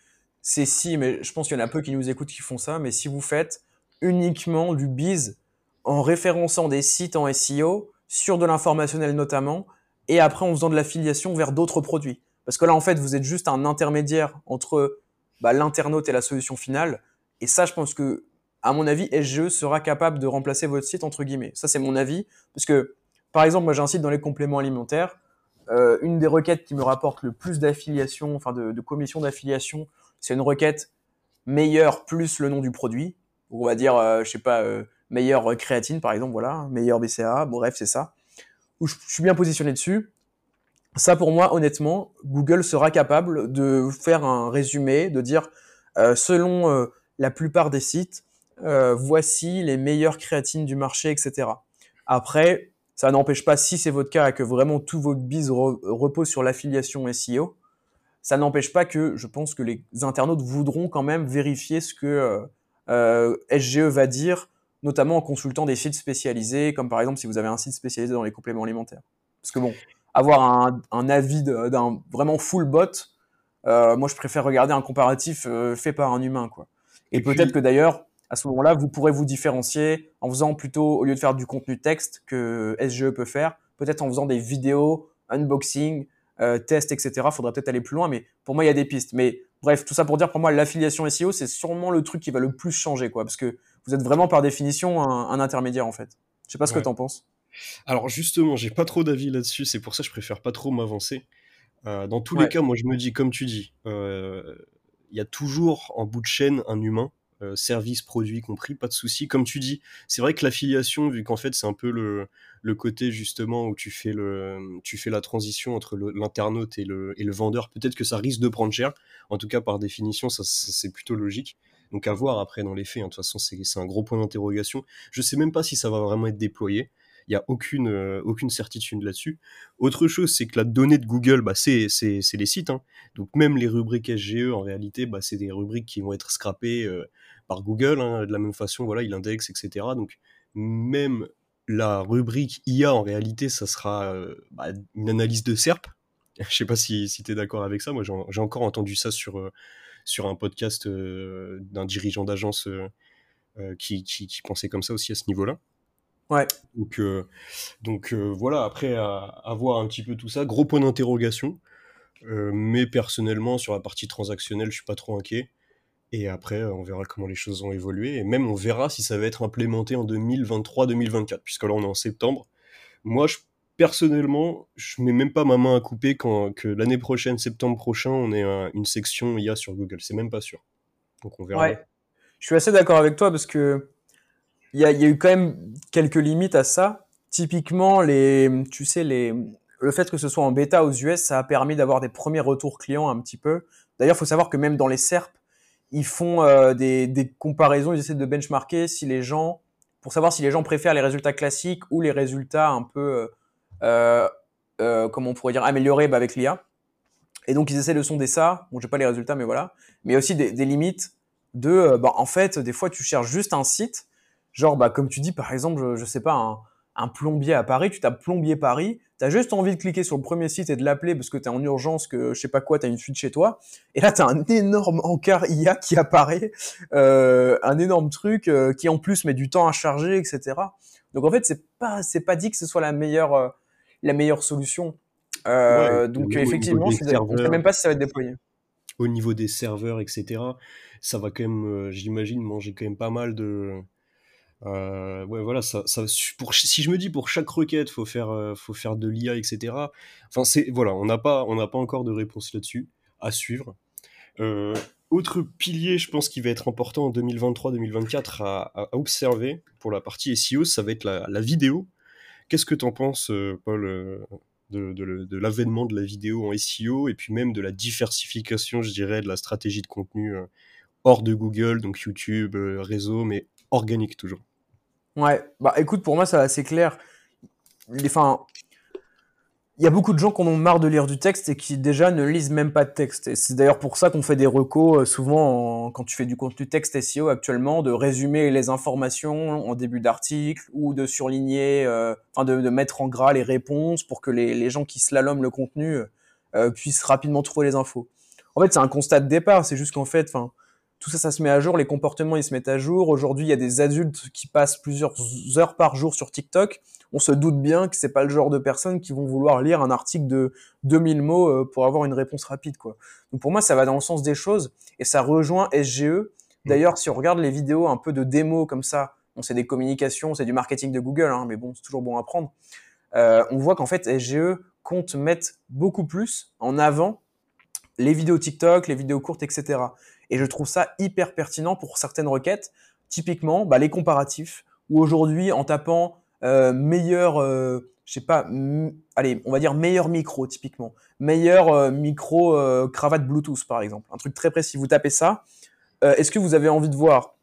c'est si, mais je pense qu'il y en a peu qui nous écoutent qui font ça, mais si vous faites uniquement du biz en référençant des sites en SEO, sur de l'informationnel notamment, et après en faisant de l'affiliation vers d'autres produits. Parce que là, en fait, vous êtes juste un intermédiaire entre bah, l'internaute et la solution finale. Et ça, je pense que, à mon avis, SGE sera capable de remplacer votre site, entre guillemets. Ça, c'est mon avis. Parce que, par exemple, moi, j'ai un site dans les compléments alimentaires. Euh, une des requêtes qui me rapporte le plus d'affiliation, enfin de, commission d'affiliation, c'est une requête meilleur plus le nom du produit. On va dire, euh, je sais pas, euh, meilleure créatine, par exemple, voilà, meilleur BCA, bref, c'est ça. Où je, suis bien positionné dessus. Ça, pour moi, honnêtement, Google sera capable de faire un résumé, de dire, euh, selon la plupart des sites, voici les meilleures créatines du marché, etc. Après, ça n'empêche pas, si c'est votre cas et que vraiment tout votre bise re- repose sur l'affiliation SEO, ça n'empêche pas que je pense que les internautes voudront quand même vérifier ce que euh, euh, SGE va dire, notamment en consultant des sites spécialisés, comme par exemple si vous avez un site spécialisé dans les compléments alimentaires. Parce que bon, avoir un, un avis d'un vraiment full bot, euh, moi je préfère regarder un comparatif euh, fait par un humain, quoi. Et, Et peut-être puis- que d'ailleurs, à ce moment-là, vous pourrez vous différencier en faisant plutôt, au lieu de faire du contenu texte que SGE peut faire, peut-être en faisant des vidéos, unboxing, euh, tests, etc. Faudrait peut-être aller plus loin, mais pour moi, il y a des pistes. Mais bref, tout ça pour dire, pour moi, l'affiliation SEO, c'est sûrement le truc qui va le plus changer, quoi, parce que vous êtes vraiment par définition un, un intermédiaire, en fait. Je sais pas ce Ouais. que t'en penses. Alors justement, j'ai pas trop d'avis là-dessus, c'est pour ça que je préfère pas trop m'avancer. Euh, dans tous Ouais. les cas, moi je me dis, comme tu dis, euh, il y a toujours en bout de chaîne un humain, euh, service, produit compris, pas de souci. Comme tu dis, c'est vrai que l'affiliation, vu qu'en fait c'est un peu le, côté justement où tu fais, le, tu fais la transition entre l'internaute et le, et le vendeur, peut-être que ça risque de prendre cher. En tout cas, par définition, ça, c'est plutôt logique. Donc à voir après dans les faits, hein. de toute façon c'est un gros point d'interrogation. Je sais même pas si ça va vraiment être déployé. Il n'y a aucune, euh, aucune certitude là-dessus. Autre chose, c'est que la donnée de Google, bah, c'est les sites. hein. Donc même les rubriques SGE, en réalité, bah, c'est des rubriques qui vont être scrappées euh, par Google. hein. De la même façon, voilà, il indexe, etc. Donc même la rubrique IA, en réalité, ça sera euh, bah, une analyse de SERP. Je sais pas si, si tu es d'accord avec ça. Moi, j'ai encore entendu ça sur, euh, sur un podcast euh, d'un dirigeant d'agence qui, qui, qui, pensaient comme ça aussi à ce niveau-là. Ouais. Donc, donc voilà, après, à, à, voir un petit peu tout ça, gros point d'interrogation. mais personnellement, sur la partie transactionnelle, je suis pas trop inquiet. Et après, on verra comment les choses vont évoluer. Et même, on verra si ça va être implémenté en 2023-2024, puisque là, on est en septembre. Moi, je, personnellement, je mets même pas ma main à couper quand que l'année prochaine, septembre prochain, on ait une section IA sur Google. C'est même pas sûr. Donc, on verra. Je suis assez d'accord avec toi parce que il y a, eu quand même quelques limites à ça. Typiquement, les, tu sais, les, le fait que ce soit en bêta aux US, ça a permis d'avoir des premiers retours clients un petit peu. D'ailleurs, il faut savoir que même dans les SERP, ils font euh, des, comparaisons, ils essaient de benchmarker si les gens, pour savoir si les gens préfèrent les résultats classiques ou les résultats un peu, euh, euh, comment on pourrait dire, améliorés bah, avec l'IA. Et donc ils essaient de sonder ça. Bon, j'ai pas les résultats, mais voilà. Mais aussi des, limites de, euh, bah, en fait, des fois tu cherches juste un site, genre, bah, comme tu dis, par exemple, je, je sais pas, un, un plombier à Paris, tu tapes plombier Paris, tu as juste envie de cliquer sur le premier site et de l'appeler parce que tu es en urgence, que je sais pas quoi, tu as une fuite chez toi. Et là, tu as un énorme encart IA qui apparaît, euh, un énorme truc euh, qui en plus met du temps à charger, etc. Donc en fait, c'est pas c'est pas dit que ce soit la meilleure euh, la meilleure solution. Ouais, donc effectivement, je ne sais même pas si ça va être déployé. Au niveau des serveurs, etc., ça va quand même, euh, j'imagine, manger quand même pas mal de euh, ouais, voilà, ça, pour, si je me dis pour chaque requête, faut faire, euh, faut faire de l'IA, etc. Enfin, c'est voilà, on n'a pas, on n'a pas encore de réponse là-dessus à suivre. Euh, autre pilier, je pense, qui va être important en 2023-2024 à, à, observer pour la partie SEO, ça va être la, vidéo. Qu'est-ce que tu en penses, Paul, de, de, l'avènement de la vidéo en SEO et puis même de la diversification, je dirais, de la stratégie de contenu hors de Google, donc YouTube, réseau, mais organique toujours? Ouais, bah écoute, pour moi, c'est clair. Enfin, il y a beaucoup de gens qui en ont marre de lire du texte et qui déjà ne lisent même pas de texte. Et c'est d'ailleurs pour ça qu'on fait des recos souvent en, quand tu fais du contenu texte SEO actuellement, de résumer les informations en début d'article ou de surligner, euh, enfin de, mettre en gras les réponses pour que les, les gens qui slaloment le contenu euh, puissent rapidement trouver les infos. En fait, c'est un constat de départ. C'est juste qu'en fait, enfin, tout ça, ça se met à jour, les comportements, ils se mettent à jour. Aujourd'hui, il y a des adultes qui passent plusieurs heures par jour sur TikTok. On se doute bien que c'est pas le genre de personnes qui vont vouloir lire un article de 2000 mots euh, pour avoir une réponse rapide, quoi. Donc pour moi, ça va dans le sens des choses et ça rejoint SGE. D'ailleurs, si on regarde les vidéos un peu de démo comme ça, bon, c'est des communications, c'est du marketing de Google, hein, mais bon, c'est toujours bon à prendre. Euh, on voit qu'en fait, SGE compte mettre beaucoup plus en avant les vidéos TikTok, les vidéos courtes, etc. Et je trouve ça hyper pertinent pour certaines requêtes. Typiquement, bah, les comparatifs, où aujourd'hui, en tapant euh, meilleur, euh, je sais pas, allez, on va dire meilleur micro, typiquement, meilleur euh, micro euh, cravate Bluetooth, par exemple, un truc très précis. Vous tapez ça. Est-ce que vous avez envie de voir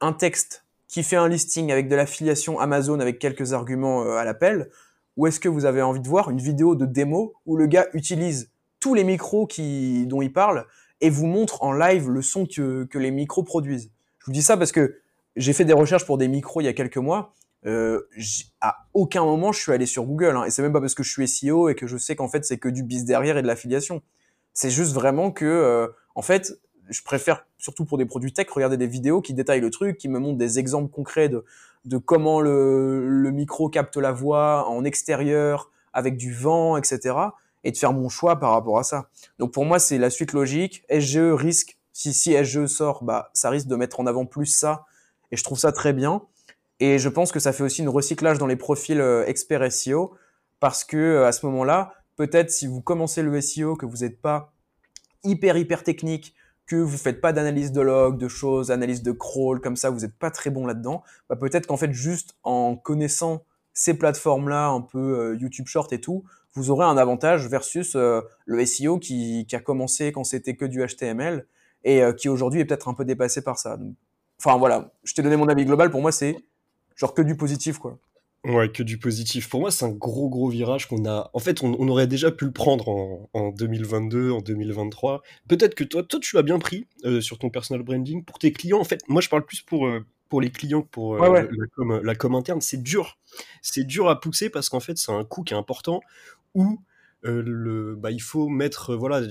un texte qui fait un listing avec de l'affiliation Amazon avec quelques arguments à l'appel, ou est-ce que vous avez envie de voir une vidéo de démo où le gars utilise tous les micros dont il parle et vous montre en live le son que, que les micros produisent. Je vous dis ça parce que j'ai fait des recherches pour des micros il y a quelques mois. Euh, à aucun moment je suis allé sur Google hein, et c'est même pas parce que je suis SEO et que je sais qu'en fait c'est que du bis derrière et de l'affiliation. C'est juste vraiment que euh, en fait je préfère surtout pour des produits tech regarder des vidéos qui détaillent le truc, qui me montrent des exemples concrets de, de comment le, le micro capte la voix en extérieur avec du vent, etc et de faire mon choix par rapport à ça. Donc pour moi, c'est la suite logique. SGE risque, si, si SGE sort, bah, ça risque de mettre en avant plus ça, et je trouve ça très bien. Et je pense que ça fait aussi une recyclage dans les profils euh, experts SEO, parce que euh, à ce moment-là, peut-être si vous commencez le SEO, que vous n'êtes pas hyper hyper technique, que vous faites pas d'analyse de log, de choses, analyse de crawl, comme ça, vous n'êtes pas très bon là-dedans, bah peut-être qu'en fait, juste en connaissant ces plateformes-là, un peu euh, YouTube Short et tout, vous aurez un avantage versus euh, le SEO qui, qui, a commencé quand c'était que du HTML et euh, qui aujourd'hui est peut-être un peu dépassé par ça. Donc, enfin voilà, je t'ai donné mon avis global. Pour moi, c'est genre que du positif, quoi. Ouais, que du positif. Pour moi, c'est un gros, gros virage qu'on a. En fait, on, on, aurait déjà pu le prendre en, en 2022, en 2023. Peut-être que toi, toi, tu l'as bien pris euh, sur ton personal branding. Pour tes clients, en fait, moi, je parle plus pour, euh, pour les clients que pour euh, ouais, ouais. La, com, la com interne. C'est dur. C'est dur à pousser parce qu'en fait, c'est un coût qui est important où euh, le, bah, il faut mettre. voilà,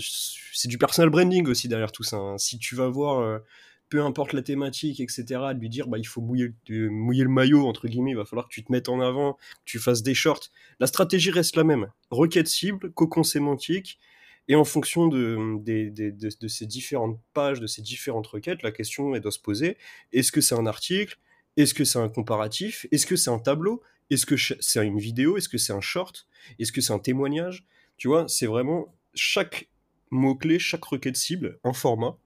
c'est du personal branding aussi derrière tout ça. Hein. Si tu vas voir peu importe la thématique, etc., de lui dire bah, il faut mouiller, mouiller le maillot, entre guillemets, il va falloir que tu te mettes en avant, que tu fasses des shorts. La stratégie reste la même. Requête cible, cocon sémantique, et en fonction de, de, ces différentes pages, de ces différentes requêtes, la question elle doit se poser est-ce que c'est un article? Est-ce que c'est un comparatif? Est-ce que c'est un tableau? Est-ce que c'est une vidéo? Est-ce que c'est un short? Est-ce que c'est un témoignage? Tu vois, c'est vraiment chaque mot-clé, chaque requête cible, un format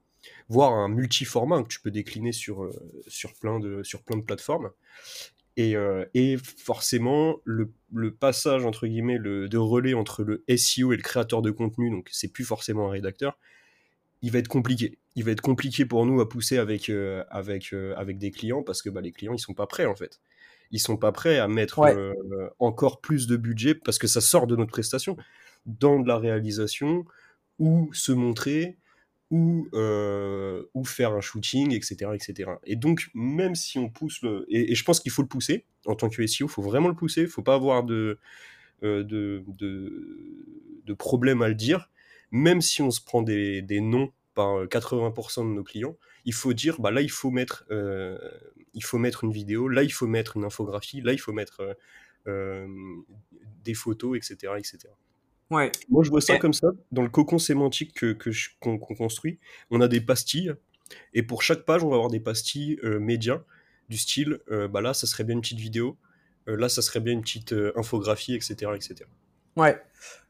voire un multi-format que tu peux décliner sur, euh, sur, plein, de, sur plein de plateformes. Et, euh, forcément, le, le, passage entre guillemets le, de relais entre le SEO et le créateur de contenu, donc c'est plus forcément un rédacteur, il va être compliqué. Il va être compliqué pour nous à pousser avec, euh, avec, avec des clients parce que bah, les clients ils sont pas prêts en fait. Ils sont pas prêts à mettre encore plus de budget parce que ça sort de notre prestation dans de la réalisation ou se montrer ou, euh, ou faire un shooting, etc., etc. Et donc, même si on pousse le... Et, je pense qu'il faut le pousser, en tant que SEO, il faut vraiment le pousser, il ne faut pas avoir de, euh, de, de, de, problème à le dire, même si on se prend des, des noms par 80% de nos clients, il faut dire, bah là, il faut, mettre, euh, il faut mettre une vidéo, là, il faut mettre une infographie, là, il faut mettre des photos, etc., etc. Ouais. Moi, je vois ça comme ça. Dans le cocon sémantique que, qu'on, construit, on a des pastilles. Et pour chaque page, on va avoir des pastilles euh, médias du style, euh, bah là, ça serait bien une petite vidéo. Euh, là, ça serait bien une petite infographie, etc., etc. Ouais.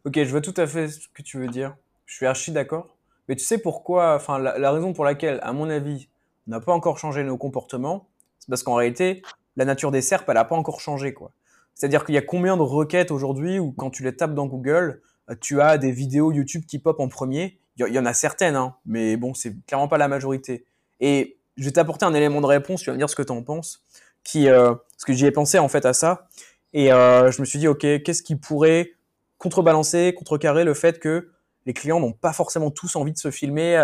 Ok, je vois tout à fait ce que tu veux dire. Je suis archi d'accord. Mais tu sais pourquoi, enfin, la, raison pour laquelle, à mon avis, on n'a pas encore changé nos comportements, parce qu'en réalité, la nature des serpes, elle n'a pas encore changé, quoi. C'est-à-dire qu'il y a combien de requêtes aujourd'hui où quand tu les tapes dans Google, euh, tu as des vidéos YouTube qui pop en premier? Il y, en a certaines, hein, mais bon, c'est clairement pas la majorité. Et je vais t'apporter un élément de réponse, tu vas me dire ce que tu en penses. Qui, euh, parce que j'y ai pensé en fait à ça. Et euh, je me suis dit, ok, qu'est-ce qui pourrait contrebalancer, contrecarrer le fait que les clients n'ont pas forcément tous envie de se filmer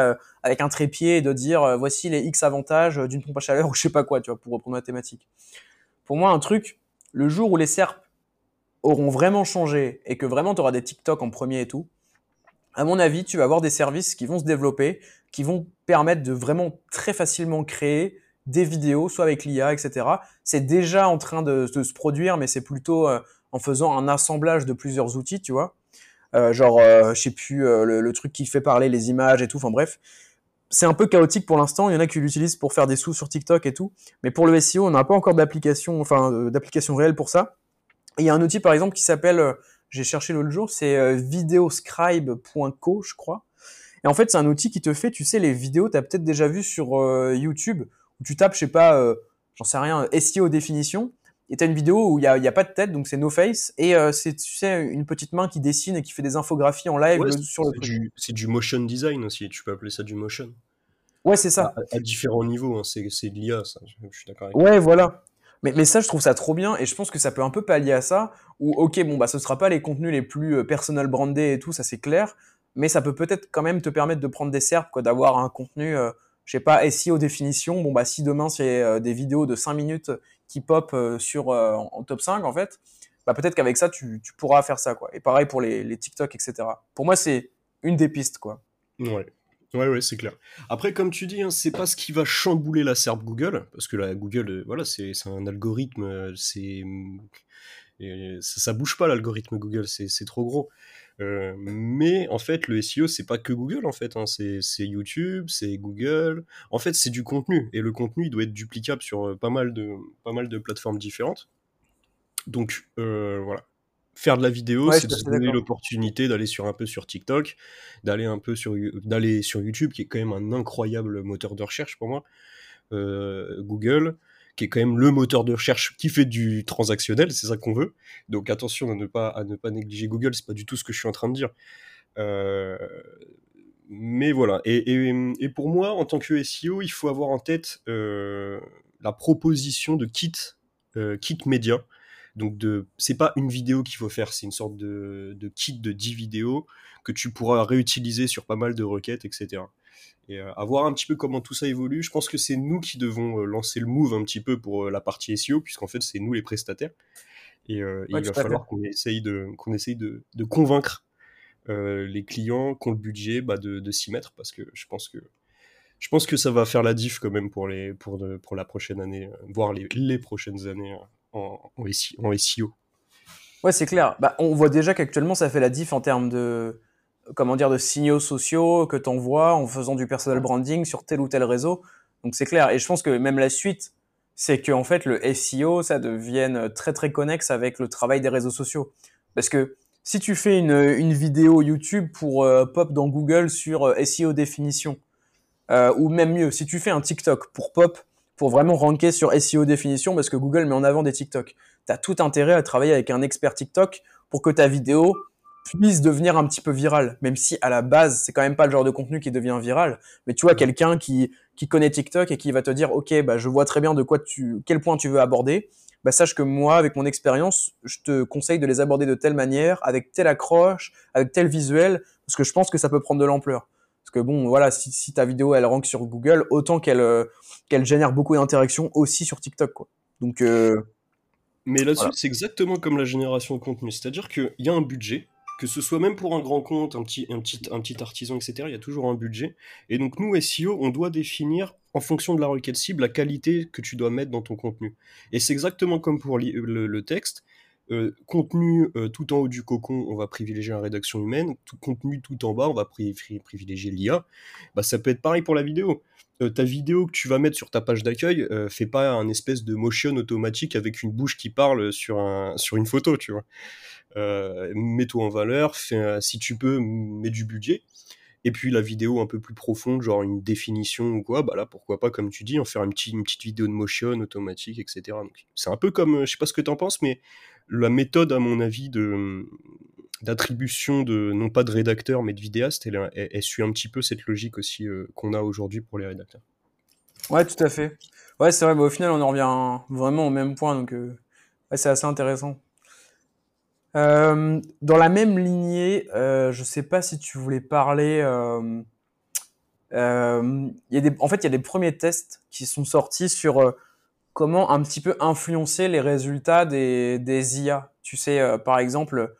avec un trépied et de dire voici les X avantages d'une pompe à chaleur ou je sais pas quoi, tu vois, pour reprendre la thématique. Pour moi, un truc le jour où les SERP auront vraiment changé et que vraiment tu auras des TikTok en premier et tout, à mon avis, tu vas avoir des services qui vont se développer, qui vont permettre de vraiment très facilement créer des vidéos, soit avec l'IA, etc. C'est déjà en train de, se produire, mais c'est plutôt euh, en faisant un assemblage de plusieurs outils, tu vois. Euh, genre, euh, je sais plus, le, le, truc qui fait parler les images et tout, enfin bref c'est un peu chaotique pour l'instant. Il y en a qui l'utilisent pour faire des sous sur TikTok et tout. Mais pour le SEO, on n'a pas encore d'application, enfin, euh, d'application réelle pour ça. il y a un outil, par exemple, qui s'appelle, euh, j'ai cherché l'autre jour, c'est euh, videoscribe.co, je crois. Et en fait, c'est un outil qui te fait, tu sais, les vidéos, tu as peut-être déjà vu sur YouTube, où tu tapes, je sais pas, j'en sais rien, SEO définition, et tu as une vidéo où il n'y a, y a, pas de tête, donc c'est no face, et c'est, tu sais, une petite main qui dessine et qui fait des infographies en live sur le truc. C'est du motion design aussi, tu peux appeler ça du motion. Ouais, c'est ça. À, différents niveaux, hein. c'est, de l'IA, ça, je suis d'accord avec Ouais, voilà. Mais, mais, ça, je trouve ça trop bien, et je pense que ça peut un peu pallier à ça, où, ok, bon, bah, ce sera pas les contenus les plus euh, personal brandés et tout, ça c'est clair, mais ça peut peut-être quand même te permettre de prendre des serpes, quoi, d'avoir un contenu, euh, je sais pas, SEO définition, bon, bah, si demain c'est euh, des vidéos de 5 minutes qui pop euh, sur, euh, en top 5, en fait, bah peut-être qu'avec ça, tu, tu, pourras faire ça. Quoi. Et pareil pour les, les TikTok, etc. Pour moi, c'est une des pistes. Quoi. Ouais. Ouais, ouais, c'est clair. Après, comme tu dis, hein, c'est pas ce qui va chambouler la SERP Google, parce que Google, euh, voilà, c'est un algorithme, c'est ça, ça, bouge pas l'algorithme Google, c'est trop gros. Euh, mais en fait, le SEO, c'est pas que Google, en fait. Hein. C'est YouTube, c'est Google. En fait, c'est du contenu. Et le contenu, il doit être duplicable sur euh, pas mal de, pas mal de plateformes différentes. Donc, euh, voilà. Faire de la vidéo, c'est se donner l'opportunité d'aller sur un peu sur TikTok, d'aller un peu sur, d'aller sur YouTube, qui est quand même un incroyable moteur de recherche pour moi. Google, qui est quand même le moteur de recherche qui fait du transactionnel, c'est ça qu'on veut. Donc attention à ne pas, à ne pas négliger Google, c'est pas du tout ce que je suis en train de dire. Euh, mais voilà, et, et, pour moi, en tant que SEO, il faut avoir en tête euh, la proposition de kit, euh, kit média. Donc de, c'est pas une vidéo qu'il faut faire, c'est une sorte de, de kit de 10 vidéos que tu pourras réutiliser sur pas mal de requêtes, etc et euh, à voir un petit peu comment tout ça évolue. Je pense que c'est nous qui devons euh, lancer le move un petit peu pour euh, la partie SEO, puisqu'en fait, c'est nous les prestataires. Et, il va falloir qu'on essaye de, qu'on essaye de, de convaincre les clients qui ont le budget bah, de, de s'y mettre, parce que je pense que je pense que ça va faire la diff quand même pour, les, pour, pour la prochaine année, voire les, les prochaines années en, en, SEO. Ouais, c'est clair. Bah, on voit déjà qu'actuellement, ça fait la diff en termes de, comment dire, de signaux sociaux que tu envoies en faisant du personal branding sur tel ou tel réseau. Donc c'est clair. Et je pense que même la suite, c'est qu'en fait, le SEO, ça devienne très très connexe avec le travail des réseaux sociaux. Parce que si tu fais une, une vidéo YouTube pour euh, pop dans Google sur euh, SEO définition, euh, ou même mieux, si tu fais un TikTok pour pop, pour vraiment ranker sur SEO définition, parce que Google met en avant des TikTok, tu as tout intérêt à travailler avec un expert TikTok pour que ta vidéo puisse devenir un petit peu virale, même si à la base, c'est quand même pas le genre de contenu qui devient viral, mais tu vois, quelqu'un qui, qui connaît TikTok et qui va te dire, OK, bah, je vois très bien de quoi tu, quel point tu veux aborder, bah, sache que moi, avec mon expérience, je te conseille de les aborder de telle manière, avec telle accroche, avec tel visuel, parce que je pense que ça peut prendre de l'ampleur. Parce que bon, voilà, si, si ta vidéo elle rank sur Google, autant qu'elle euh, qu'elle génère beaucoup d'interactions aussi sur TikTok, quoi. Donc euh, mais là-dessus, c'est exactement comme la génération de contenu. C'est-à-dire qu'il y a un budget, que ce soit même pour un grand compte, un petit, artisan, etc., il y a toujours un budget. Et donc, nous, SEO, on doit définir, en fonction de la requête cible, la qualité que tu dois mettre dans ton contenu. Et c'est exactement comme pour le, texte. Euh, contenu euh, tout en haut du cocon, on va privilégier la rédaction humaine. Tout, contenu tout en bas, on va privilégier l'IA. Bah, ça peut être pareil pour la vidéo. Euh, ta vidéo que tu vas mettre sur ta page d'accueil, fait pas un espèce de motion automatique avec une bouche qui parle sur, un, sur une photo, tu vois. Mets-toi en valeur, fais, si tu peux, mets du budget. Et puis la vidéo un peu plus profonde, genre une définition ou quoi, bah là pourquoi pas, comme tu dis, en faire une petite, une petite vidéo de motion automatique, etc. C'est un peu comme, je sais pas ce que tu en penses, mais la méthode, à mon avis, de d'attribution de non pas de rédacteur mais de vidéaste, elle, suit un petit peu cette logique aussi euh, qu'on a aujourd'hui pour les rédacteurs. Ouais, tout à fait. Ouais, c'est vrai, mais au final on en revient vraiment au même point, donc euh, c'est assez intéressant. Euh, dans la même lignée, euh, je sais pas si tu voulais parler. Y a en fait, il y a des premiers tests qui sont sortis sur comment un petit peu influencer les résultats des, IA. Tu sais, par exemple,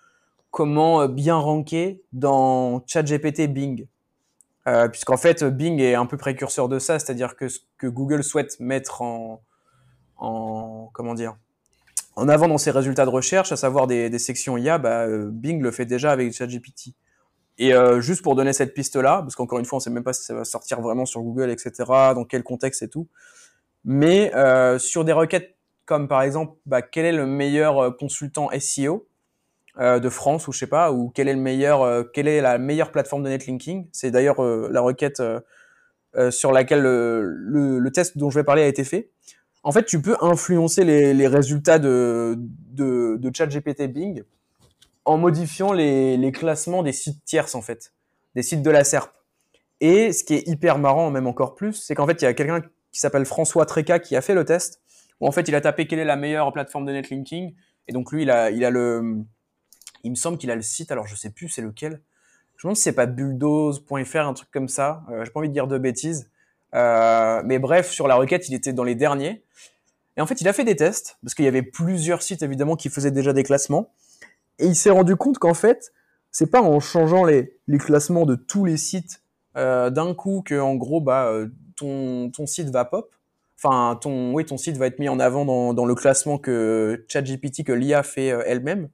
comment bien ranker dans ChatGPT Bing. Puisqu'en fait, Bing est un peu précurseur de ça, c'est-à-dire que ce que Google souhaite mettre en, en comment dire, en avant dans ses résultats de recherche, à savoir des, sections IA, bah, euh, Bing le fait déjà avec ChatGPT. Et euh, juste pour donner cette piste-là, parce qu'encore une fois, on sait même pas si ça va sortir vraiment sur Google, etc., dans quel contexte et tout. Mais euh, sur des requêtes comme par exemple, bah, quel est le meilleur consultant SEO de France ou je sais pas, ou quel est le meilleur, quelle est la meilleure plateforme de netlinking? C'est d'ailleurs la requête sur laquelle le, test dont je vais parler a été fait en fait, tu peux influencer les, résultats de, de, ChatGPT Bing en modifiant les, classements des sites tierces, en fait, des sites de la SERP. Et ce qui est hyper marrant, même encore plus, c'est qu'en fait, il y a quelqu'un qui s'appelle François Treca qui a fait le test, où en fait, il a tapé quelle est la meilleure plateforme de netlinking, et donc lui, il a, il a le, il me semble qu'il a le site, alors je sais plus c'est lequel. Je me demande si c'est pas bulldoze.fr, un truc comme ça. Euh, J'ai pas envie de dire de bêtises. Euh, mais bref, sur la requête, il était dans les derniers. Et en fait, il a fait des tests, parce qu'il y avait plusieurs sites évidemment qui faisaient déjà des classements. Et il s'est rendu compte qu'en fait, c'est pas en changeant les, les classements de tous les sites euh, d'un coup que en gros bah euh, ton, ton site va pop. Enfin, ton, oui, ton site va être mis en avant dans, le classement que ChatGPT, que l'IA fait euh, elle-même.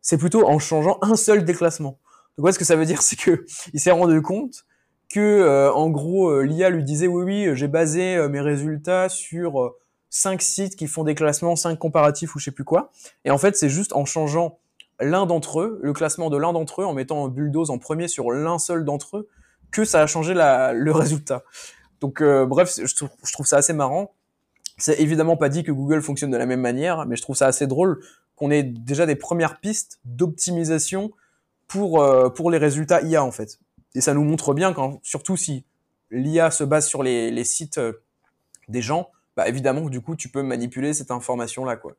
C'est plutôt en changeant un seul des classements. Donc, ouais, ce que ça veut dire, c'est que il s'est rendu compte que, euh, en gros, l'IA lui disait oui, oui, j'ai basé mes résultats sur cinq sites qui font des classements, cinq comparatifs ou je sais plus quoi. Et en fait, c'est juste en changeant l'un d'entre eux, le classement de l'un d'entre eux, en mettant un bulldoze en premier sur l'un seul d'entre eux, que ça a changé le résultat. Donc euh, bref, je trouve, ça assez marrant. C'est évidemment pas dit que Google fonctionne de la même manière, mais je trouve ça assez drôle qu'on ait déjà des premières pistes d'optimisation pour, euh, pour les résultats IA en fait. Et ça nous montre bien quand, surtout si l'IA se base sur les, les sites euh, des gens, bah, évidemment du coup tu peux manipuler cette information là quoi.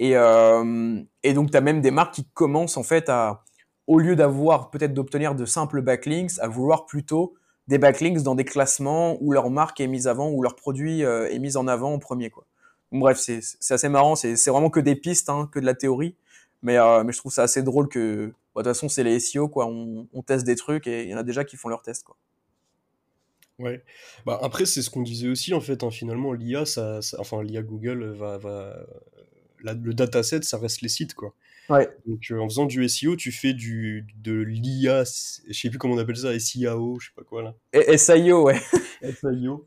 Et, et donc tu as même des marques qui commencent en fait à, au lieu d'avoir peut-être d'obtenir de simples backlinks, à vouloir plutôt des backlinks dans des classements où leur marque est mise avant, où leur produit euh, est mis en avant en premier quoi. bref, c'est assez marrant, c'est vraiment que des pistes, hein, que de la théorie, mais, euh, mais je trouve ça assez drôle que, bah, de toute façon c'est les SEO quoi, on, on, teste des trucs et il y en a déjà qui font leurs tests quoi. Ouais. Bah, après, c'est ce qu'on disait aussi, en fait, hein, finalement, l'IA, ça, enfin, l'IA Google va, va, le dataset, ça reste les sites, quoi. Ouais. Donc, euh, en faisant du SEO, tu fais du, de l'IA, je sais plus comment on appelle ça, SIAO, je sais pas quoi, là. Et SIO, ouais. SIO.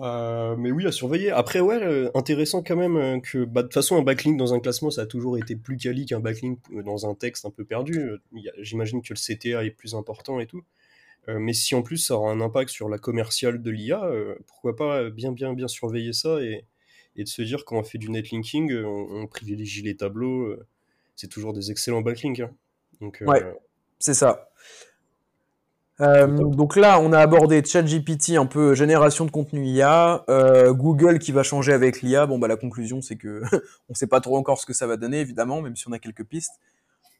Euh, mais oui, à surveiller. Après, ouais, euh, intéressant quand même que, bah, de toute façon, un backlink dans un classement, ça a toujours été plus quali qu'un backlink dans un texte un peu perdu. J'imagine que le CTA est plus important et tout. Mais si en plus ça aura un impact sur la commerciale de l'IA, pourquoi pas bien, bien, bien surveiller ça et, et de se dire quand on fait du netlinking, on, on privilégie les tableaux. C'est toujours des excellents backlinks. hein. Donc, euh, Ouais. C'est ça. Euh, donc là, on a abordé ChatGPT, un peu génération de contenu IA, euh, Google qui va changer avec l'IA. Bon, bah la conclusion, c'est que on sait pas trop encore ce que ça va donner, évidemment, même si on a quelques pistes.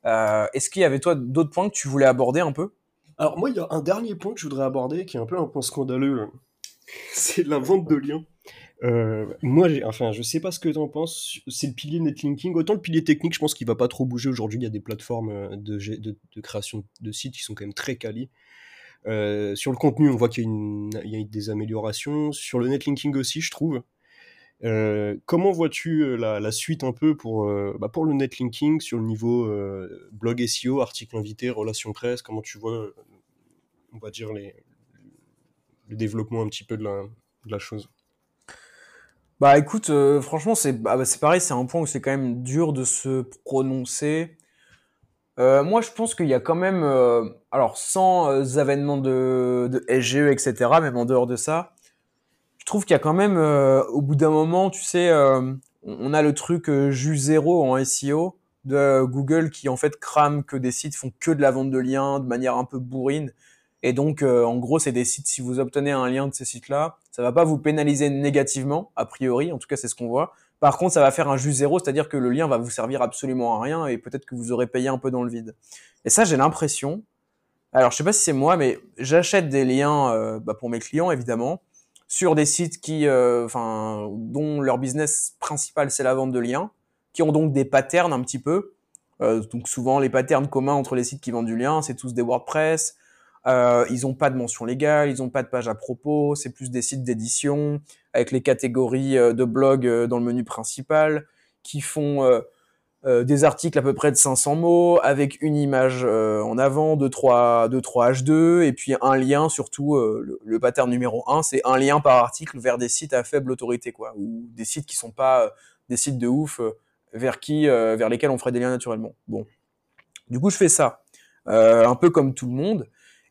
Euh, Est-ce qu'il y avait toi d'autres points que tu voulais aborder un peu? Alors moi, il y a un dernier point que je voudrais aborder qui est un peu un point scandaleux. C'est la vente de liens. Euh, moi, enfin, je sais pas ce que tu en penses. C'est le pilier netlinking. Autant le pilier technique, je pense qu'il va pas trop bouger aujourd'hui. Il y a des plateformes euh, de, création de sites qui sont quand même très quali. Euh, sur le contenu, on voit qu'il y, y a des améliorations. Sur le netlinking aussi, je trouve. Comment vois-tu la, suite un peu pour, bah, pour le netlinking sur le niveau blog SEO, article invité, relations presse? Comment tu vois, on va dire, les, le développement un petit peu de la chose? Bah écoute, euh, franchement, c'est bah, bah, c'est pareil, c'est un point où c'est quand même dur de se prononcer. Euh, moi, je pense qu'il y a quand même, euh, alors sans euh, de, de SGE, etc., même en dehors de ça, je trouve qu'il y a quand même, au bout d'un moment, tu sais, on a le truc jus zéro en SEO de Google qui en fait crame que des sites font que de la vente de liens de manière un peu bourrine. Et donc, euh, en gros, c'est des sites, si vous obtenez un lien de ces sites-là, ça va pas vous pénaliser négativement, a priori, en tout cas, c'est ce qu'on voit. Par contre, ça va faire un jus zéro, c'est-à-dire que le lien va vous servir absolument à rien et peut-être que vous aurez payé un peu dans le vide. Et ça, j'ai l'impression, alors je sais pas si c'est moi, mais j'achète des liens euh, bah, pour mes clients, évidemment, sur des sites qui, euh, enfin, dont leur business principal c'est la vente de liens, qui ont donc des patterns un petit peu. Euh, donc souvent les patterns communs entre les sites qui vendent du lien, c'est tous des WordPress. Euh, ils n'ont pas de mention légale, ils n'ont pas de page à propos, c'est plus des sites d'édition avec les catégories euh, de blog euh, dans le menu principal, qui font des articles à peu près de 500 mots, avec une image en avant, 2 3, 2, 3 H2, et puis un lien, surtout, le, pattern numéro 1, c'est un lien par article vers des sites à faible autorité, quoi, ou des sites qui sont pas des sites de ouf, vers qui, vers lesquels on ferait des liens naturellement. Bon. Du coup, je fais ça, un peu comme tout le monde,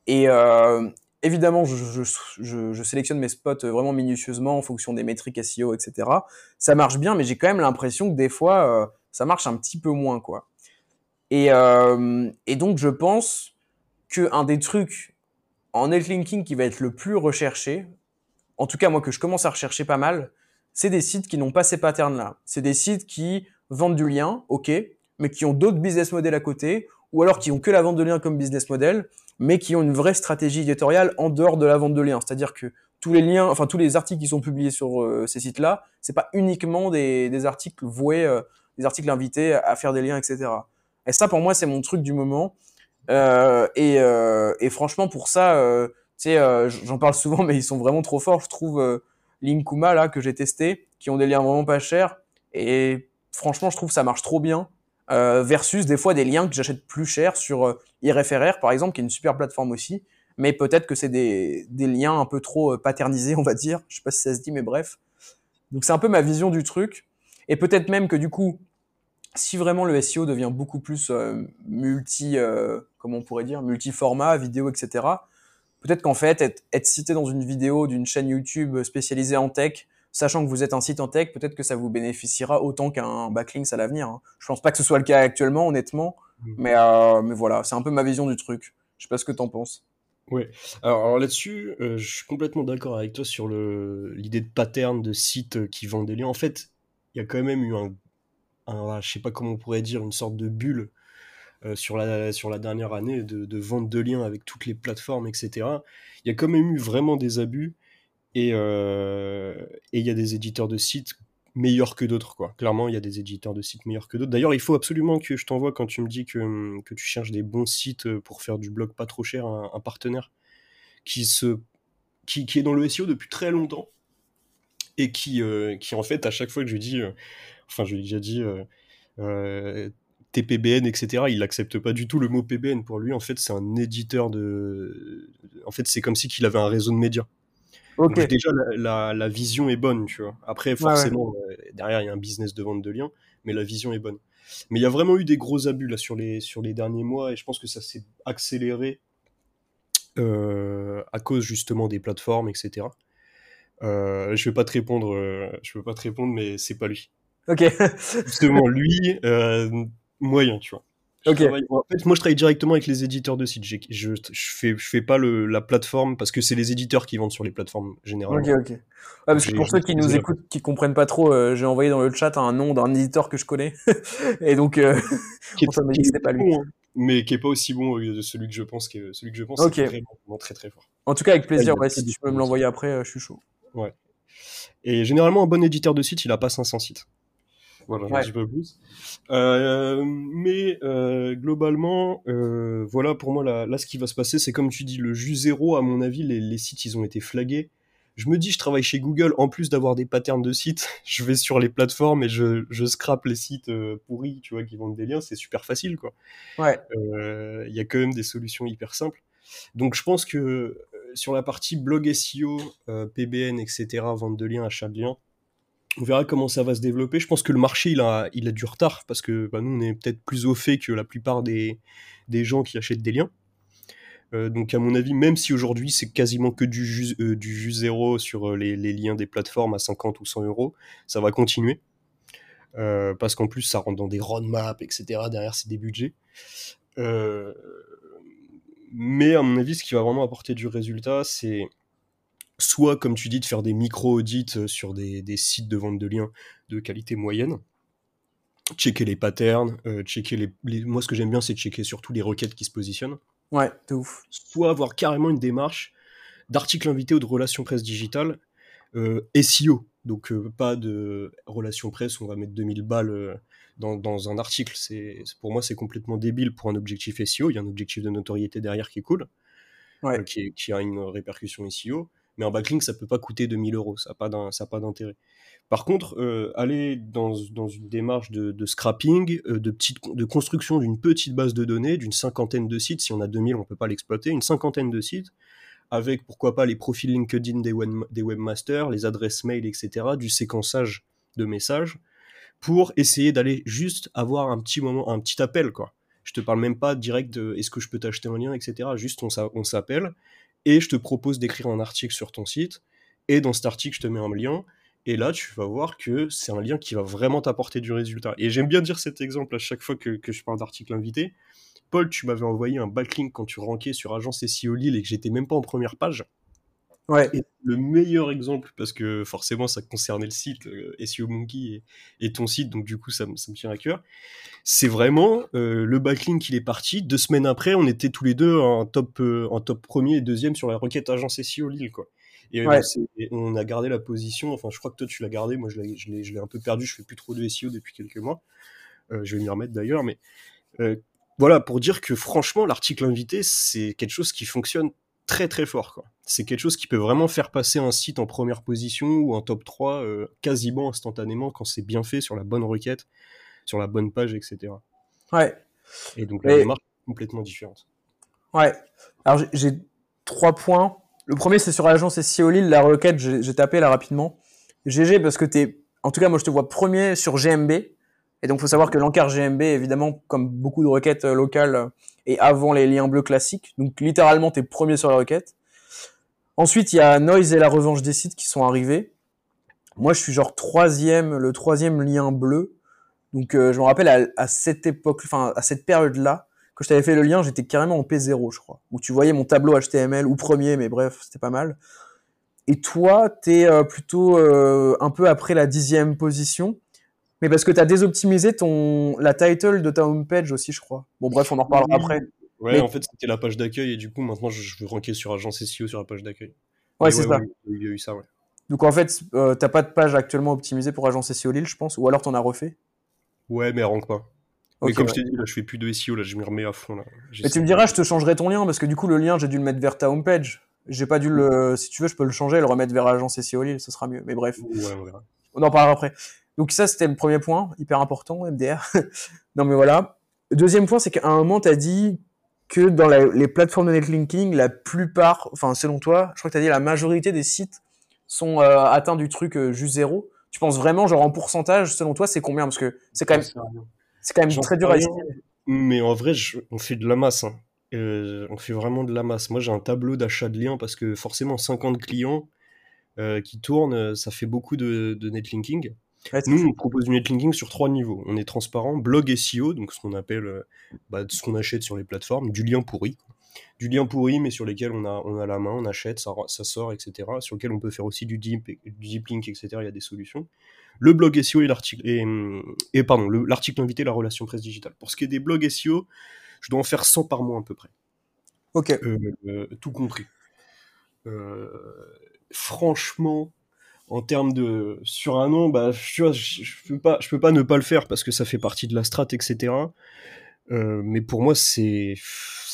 et euh, évidemment, je, sélectionne mes spots vraiment minutieusement en fonction des métriques SEO, etc. Ça marche bien, mais j'ai quand même l'impression que des fois, euh, ça marche un petit peu moins, quoi. Et, euh, donc, je pense que un des trucs en netlinking qui va être le plus recherché, en tout cas moi que je commence à rechercher pas mal, c'est des sites qui n'ont pas ces patterns-là. C'est des sites qui vendent du lien, ok, mais qui ont d'autres business models à côté, ou alors qui ont que la vente de liens comme business model, mais qui ont une vraie stratégie éditoriale en dehors de la vente de liens. C'est-à-dire que tous les liens, enfin tous les articles qui sont publiés sur euh, ces sites-là, c'est pas uniquement des, des articles voués, euh, des articles invités à faire des liens, etc. Et ça, pour moi, c'est mon truc du moment. Euh, et, euh, et, franchement, pour ça, euh, tu sais, j'en parle souvent, mais ils sont vraiment trop forts. Je trouve Linkuma là que j'ai testé, qui ont des liens vraiment pas chers. Et franchement, je trouve ça marche trop bien. Euh, versus des fois des liens que j'achète plus cher sur euh, IRFRR par exemple, qui est une super plateforme aussi. Mais peut-être que c'est des, des liens un peu trop euh, paternisés, on va dire. Je sais pas si ça se dit, mais bref. Donc c'est un peu ma vision du truc. Et peut-être même que du coup, si vraiment le SEO devient beaucoup plus euh, multi, euh, comment on pourrait dire, multi-format, vidéo, etc., peut-être qu'en fait, être, être, cité dans une vidéo d'une chaîne YouTube spécialisée en tech, sachant que vous êtes un site en tech, peut-être que ça vous bénéficiera autant qu'un backlinks à l'avenir. Hein. Je pense pas que ce soit le cas actuellement, honnêtement, mmh. mais, euh, mais voilà, c'est un peu ma vision du truc. Je sais pas ce que t'en penses. Ouais. Alors, alors là-dessus, euh, je suis complètement d'accord avec toi sur l'idée de pattern de sites qui vendent des liens. En fait, il y a quand même eu un un, je sais pas comment on pourrait dire, une sorte de bulle euh, sur, la, sur la dernière année de, de, vente de liens avec toutes les plateformes, etc. Il y a quand même eu vraiment des abus et euh, il y a des éditeurs de sites meilleurs que d'autres. quoi. Clairement, il y a des éditeurs de sites meilleurs que d'autres. D'ailleurs, il faut absolument que je t'envoie quand tu me dis que, que, tu cherches des bons sites pour faire du blog pas trop cher, un, partenaire qui se qui, qui, est dans le SEO depuis très longtemps et qui, qui en fait, à chaque fois que je dis, enfin, je lui ai déjà dit TPBN, etc., il n'accepte pas du tout le mot PBN. Pour lui, en fait, c'est un éditeur de. En fait, c'est comme si qu'il avait un réseau de médias. Donc, déjà, la, la, vision est bonne, tu vois. Après, forcément, derrière, il y a un business de vente de liens, mais la vision est bonne. Mais il y a vraiment eu des gros abus là sur les, sur les derniers mois, et je pense que ça s'est accéléré euh, à cause justement des plateformes, etc. Euh, je vais pas te répondre, euh, je veux pas te répondre, mais c'est pas lui. Ok. justement, lui, moyen, tu vois. Ok. en fait, moi, je travaille directement avec les éditeurs de sites. Je, je, fais, je fais pas le, la plateforme parce que c'est les éditeurs qui vendent sur les plateformes généralement. Ok, ok. parce que pour ceux qui nous écoutent, qui comprennent pas trop, euh, j'ai envoyé dans le chat un nom d'un éditeur que je connais. Et donc, euh, qui est, pas lui. Bon, hein, mais qui est pas aussi bon que celui que je pense. Que, celui que je pense, c'est vraiment très très fort. En tout cas, avec plaisir. Ouais, si tu peux me l'envoyer après, euh, je suis chaud. Ouais. Et généralement, un bon éditeur de site, il a pas 500 sites. Voilà, un petit peu plus. Euh, mais euh, globalement, euh, voilà pour moi là, là, ce qui va se passer, c'est comme tu dis, le jus zéro, à mon avis, les, les, sites ils ont été flagués. Je me dis, je travaille chez Google, en plus d'avoir des patterns de sites, je vais sur les plateformes et je, je scrape les sites euh, pourris, tu vois, qui vendent des liens, c'est super facile, quoi. Ouais. Euh, il y a quand même des solutions hyper simples. Donc je pense que euh, sur la partie blog SEO, PBN, etc., vente de liens, achat de liens, on verra comment ça va se développer. Je pense que le marché, il a, il a du retard parce que bah, nous, on est peut-être plus au fait que la plupart des, des gens qui achètent des liens. Euh, donc, à mon avis, même si aujourd'hui c'est quasiment que du jus, euh, du jus zéro sur euh, les, les, liens des plateformes à 50 ou 100 euros, ça va continuer. parce qu'en plus, ça rentre dans des roadmaps, etc. Derrière, c'est des budgets. mais à mon avis, ce qui va vraiment apporter du résultat, c'est soit, comme tu dis, de faire des micro-audits euh, sur des, sites de vente de liens de qualité moyenne, checker les patterns, euh, checker les, Moi, ce que j'aime bien, c'est checker surtout les requêtes qui se positionnent. Ouais, de ouf. Soit avoir carrément une démarche d'article invité ou de relations presse digitale euh, SEO. Donc, pas de relations presse, on va mettre 2000 balles dans, un article. C'est, pour moi, c'est complètement débile pour un objectif SEO. Il y a un objectif de notoriété derrière qui est cool, qui, qui, a une répercussion SEO mais en backlink, ça peut pas coûter 2000 euros, ça n'a pas d'intérêt. Par contre, euh, aller dans, une démarche de, scrapping, euh, de, construction d'une petite base de données, d'une cinquantaine de sites, si on a 2000, on peut pas l'exploiter, une cinquantaine de sites, avec pourquoi pas les profils LinkedIn des webmasters, les adresses mail, etc., du séquençage de messages, pour essayer d'aller juste avoir un petit moment, un petit appel, quoi. Je te parle même pas direct de est-ce que je peux t'acheter un lien, etc. Juste on s'appelle et je te propose d'écrire un article sur ton site, et dans cet article, je te mets un lien, et là, tu vas voir que c'est un lien qui va vraiment t'apporter du résultat. Et j'aime bien dire cet exemple à chaque fois que, je parle d'article invité. Paul, tu m'avais envoyé un backlink quand tu rankais sur Agence SEO Lille et que j'étais même pas en première page. Ouais. le meilleur exemple, parce que forcément ça concernait le site euh, SEO Monkey et, ton site, donc du coup ça, ça me tient à cœur. C'est vraiment euh, le backlink il est parti. Deux semaines après, on était tous les deux en top, euh, en top premier et deuxième sur la requête agence SEO Lille, quoi. Et, on a gardé la position. Enfin, je crois que toi tu l'as gardé. Moi, je l'ai un peu perdu. Je fais plus trop de SEO depuis quelques mois. je vais m'y remettre d'ailleurs, mais voilà pour dire que franchement, l'article invité, c'est quelque chose qui fonctionne très très fort. Quoi. C'est quelque chose qui peut vraiment faire passer un site en première position ou en top 3 euh, quasiment instantanément quand c'est bien fait sur la bonne requête, sur la bonne page, etc. Ouais. Et donc la démarche est complètement différente. Ouais. Alors j'ai trois points. Le premier, c'est sur l'agence SEO Lille, la requête, j'ai tapé là rapidement. GG parce que t'es, en tout cas, moi je te vois premier sur GMB. Et donc, il faut savoir que l'encart GMB, évidemment, comme beaucoup de requêtes euh, locales, et avant les liens bleus classiques. Donc littéralement, tu es premier sur la requête. Ensuite, il y a Noise et la revanche des sites qui sont arrivés. Moi, je suis genre troisième, le troisième lien bleu. Donc euh, je me rappelle à, cette époque, enfin à cette période-là, quand je t'avais fait le lien, j'étais carrément en P0, je crois. Où tu voyais mon tableau HTML ou premier, mais bref, c'était pas mal. Et toi, t'es es euh, plutôt euh, un peu après la dixième position. Mais parce que tu as désoptimisé ton, la title de ta homepage aussi, je crois. Bon, bref, on en reparlera après. Ouais, en fait, c'était la page d'accueil et du coup, maintenant, je veux ranker sur agence SEO sur la page d'accueil. Ouais, c'est ça. il y a eu ça, ouais. Donc, en fait, euh, t'as pas de page actuellement optimisée pour agence SEO Lille, je pense, ou alors t'en as refait? Ouais, mais elle rank pas. mais comme je t'ai dit, là, je fais plus de SEO, là, je m'y remets à fond. Là. Mais tu me diras, je te changerai ton lien parce que du coup, le lien, j'ai dû le mettre vers ta homepage. J'ai pas dû le. Si tu veux, je peux le changer, le remettre vers agence SEO Lille, ce sera mieux. Mais bref, on en parlera après. Donc ça, c'était le premier point, hyper important, MDR. non mais voilà. Deuxième point, c'est qu'à un moment, tu as dit que dans les plateformes de netlinking, la plupart, enfin selon toi, je crois que tu as dit la majorité des sites sont euh, atteints du truc euh, juste zéro. Tu penses vraiment, genre en pourcentage, selon toi, c'est combien? Parce que c'est quand même, c'est quand même très dur à estimer. Mais en vrai, on fait de la masse. Hein. Euh, on fait vraiment de la masse. Moi, j'ai un tableau d'achat de liens parce que forcément, 50 clients qui tournent, ça fait beaucoup de, de netlinking. Nous, on propose du netlinking sur trois niveaux. On est transparent, blog SEO, donc ce qu'on appelle bah, ce qu'on achète sur les plateformes, du lien pourri du lien pourri, mais sur lesquels on a, on a la main, on achète, ça, ça sort, etc. Sur lequel on peut faire aussi du deep, du deep link, etc. Il y a des solutions. Le blog SEO et l'article, et, et, pardon, l'article invité, la relation presse digitale. Pour ce qui est des blogs SEO, je dois en faire 100 par mois à peu près. Ok. Euh, euh, tout compris. Euh, franchement, en termes de sur un an, bah, je, je, peux pas, je peux pas ne pas le faire parce que ça fait partie de la strat, etc. mais pour moi, c'est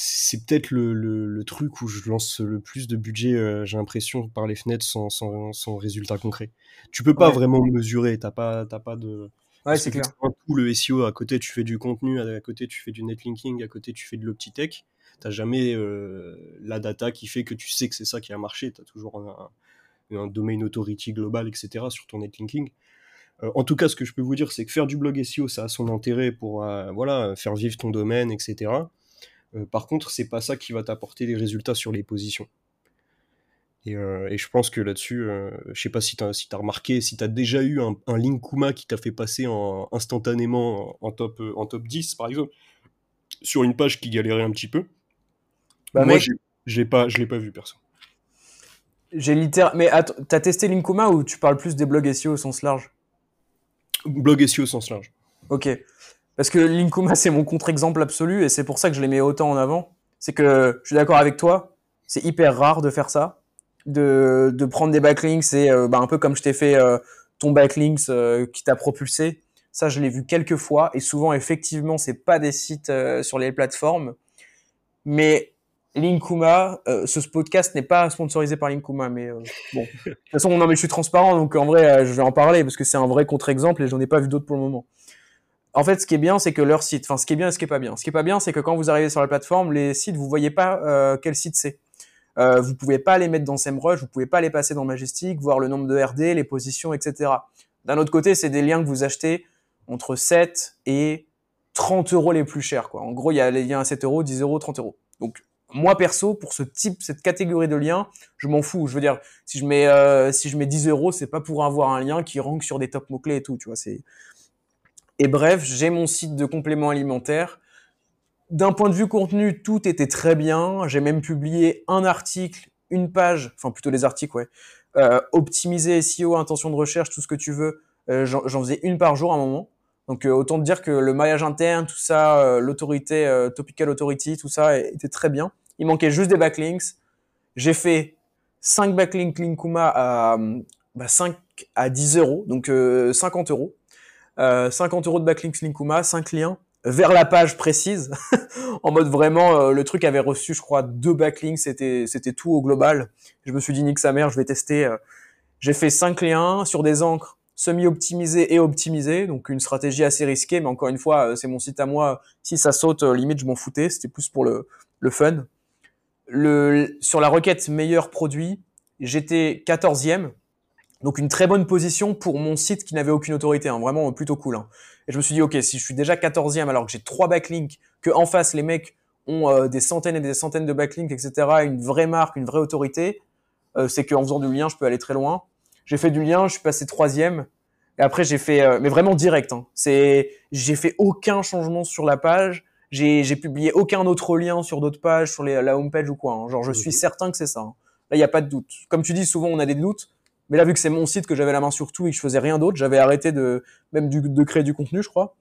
c'est peut-être le, le, truc où je lance le plus de budget, euh, j'ai l'impression, par les fenêtres sans, sans, sans, résultat concret. Tu peux pas vraiment mesurer, t'as pas, t'as pas de... Ouais, c'est clair. Tout le SEO, à côté tu fais du contenu, à côté tu fais du netlinking, à côté tu fais de l'optitech. T'as jamais euh, la data qui fait que tu sais que c'est ça qui a marché. T'as toujours un, un, domain authority global, etc. sur ton netlinking. Euh, en tout cas, ce que je peux vous dire, c'est que faire du blog SEO, ça a son intérêt pour voilà, faire vivre ton domaine, etc. Euh, par contre, c'est pas ça qui va t'apporter des résultats sur les positions. Et, euh, je pense que là-dessus, euh, je sais pas si tu as, si remarqué, si tu as déjà eu un, un Linkuma qui t'a fait passer instantanément en top, en top 10, par exemple, sur une page qui galérait un petit peu. Bah, Moi, je l'ai pas, pas vu, perso. J'ai littéralement. Mais t'as testé Linkuma ou tu parles plus des blogs SEO au sens large? Blog SEO au sens large. Ok. Parce que Linkuma, c'est mon contre-exemple absolu et c'est pour ça que je les mets autant en avant. C'est que je suis d'accord avec toi, c'est hyper rare de faire ça, de, de prendre des backlinks et euh, bah, un peu comme je t'ai fait euh, ton backlinks euh, qui t'a propulsé. Ça, je l'ai vu quelques fois et souvent, effectivement, c'est pas des sites sur les plateformes. Mais Linkuma, ce podcast n'est pas sponsorisé par Linkuma, mais bon. De toute façon, non, mais je suis transparent, donc en vrai, je vais en parler parce que c'est un vrai contre-exemple et j'en ai pas vu d'autres pour le moment en fait, ce qui est bien, c'est que leur site, enfin, ce qui est bien et ce qui est pas bien. Ce qui est pas bien, c'est que quand vous arrivez sur la plateforme, les sites, vous voyez pas euh, quel site c'est. Euh, vous pouvez pas les mettre dans SEMrush, vous pouvez pas les passer dans Majestic, voir le nombre de RD, les positions, etc. D'un autre côté, c'est des liens que vous achetez entre 7 et 30 euros les plus chers, quoi. En gros, il y a les liens à 7 euros, 10 euros, 30 euros. Donc, moi, perso, pour ce type, cette catégorie de liens, je m'en fous. Je veux dire, si je mets, euh, si je mets 10 euros, c'est pas pour avoir un lien qui rank sur des top mots-clés et tout, tu vois, c'est, et bref, j'ai mon site de compléments alimentaires. D'un point de vue contenu, tout était très bien. J'ai même publié un article, une page, enfin plutôt des articles, ouais. Euh, optimiser SEO, intention de recherche, tout ce que tu veux. Euh, J'en faisais une par jour à un moment. Donc autant te dire que le maillage interne, tout ça, l'autorité, topical authority, tout ça était très bien. Il manquait juste des backlinks. J'ai fait 5 backlinks Linkuma à bah, 5 à 10 euros, donc 50 euros. 50 euh, euros de backlinks Linkuma, 5 liens vers la page précise, en mode vraiment, euh, le truc avait reçu, je crois, deux backlinks, c'était c'était tout au global. Je me suis dit, nique sa mère, je vais tester. Euh. J'ai fait 5 liens sur des encres semi-optimisées et optimisées, donc une stratégie assez risquée, mais encore une fois, c'est mon site à moi. Si ça saute, limite, je m'en foutais, c'était plus pour le, le fun. Le, sur la requête meilleur produit, j'étais 14e, donc une très bonne position pour mon site qui n'avait aucune autorité, hein, vraiment plutôt cool. Hein. Et je me suis dit, ok, si je suis déjà 14e alors que j'ai trois backlinks, que en face les mecs ont euh, des centaines et des centaines de backlinks, etc., une vraie marque, une vraie autorité, euh, c'est qu'en faisant du lien, je peux aller très loin. J'ai fait du lien, je suis passé troisième. Et après, j'ai fait, euh, mais vraiment direct. Hein. C'est, j'ai fait aucun changement sur la page. J'ai, publié aucun autre lien sur d'autres pages, sur les, la homepage ou quoi. Hein. Genre, je suis certain que c'est ça. Hein. Là, il n'y a pas de doute. Comme tu dis, souvent, on a des doutes. Mais là, vu que c'est mon site, que j'avais la main sur tout et que je faisais rien d'autre, j'avais arrêté de même de créer du contenu, je crois.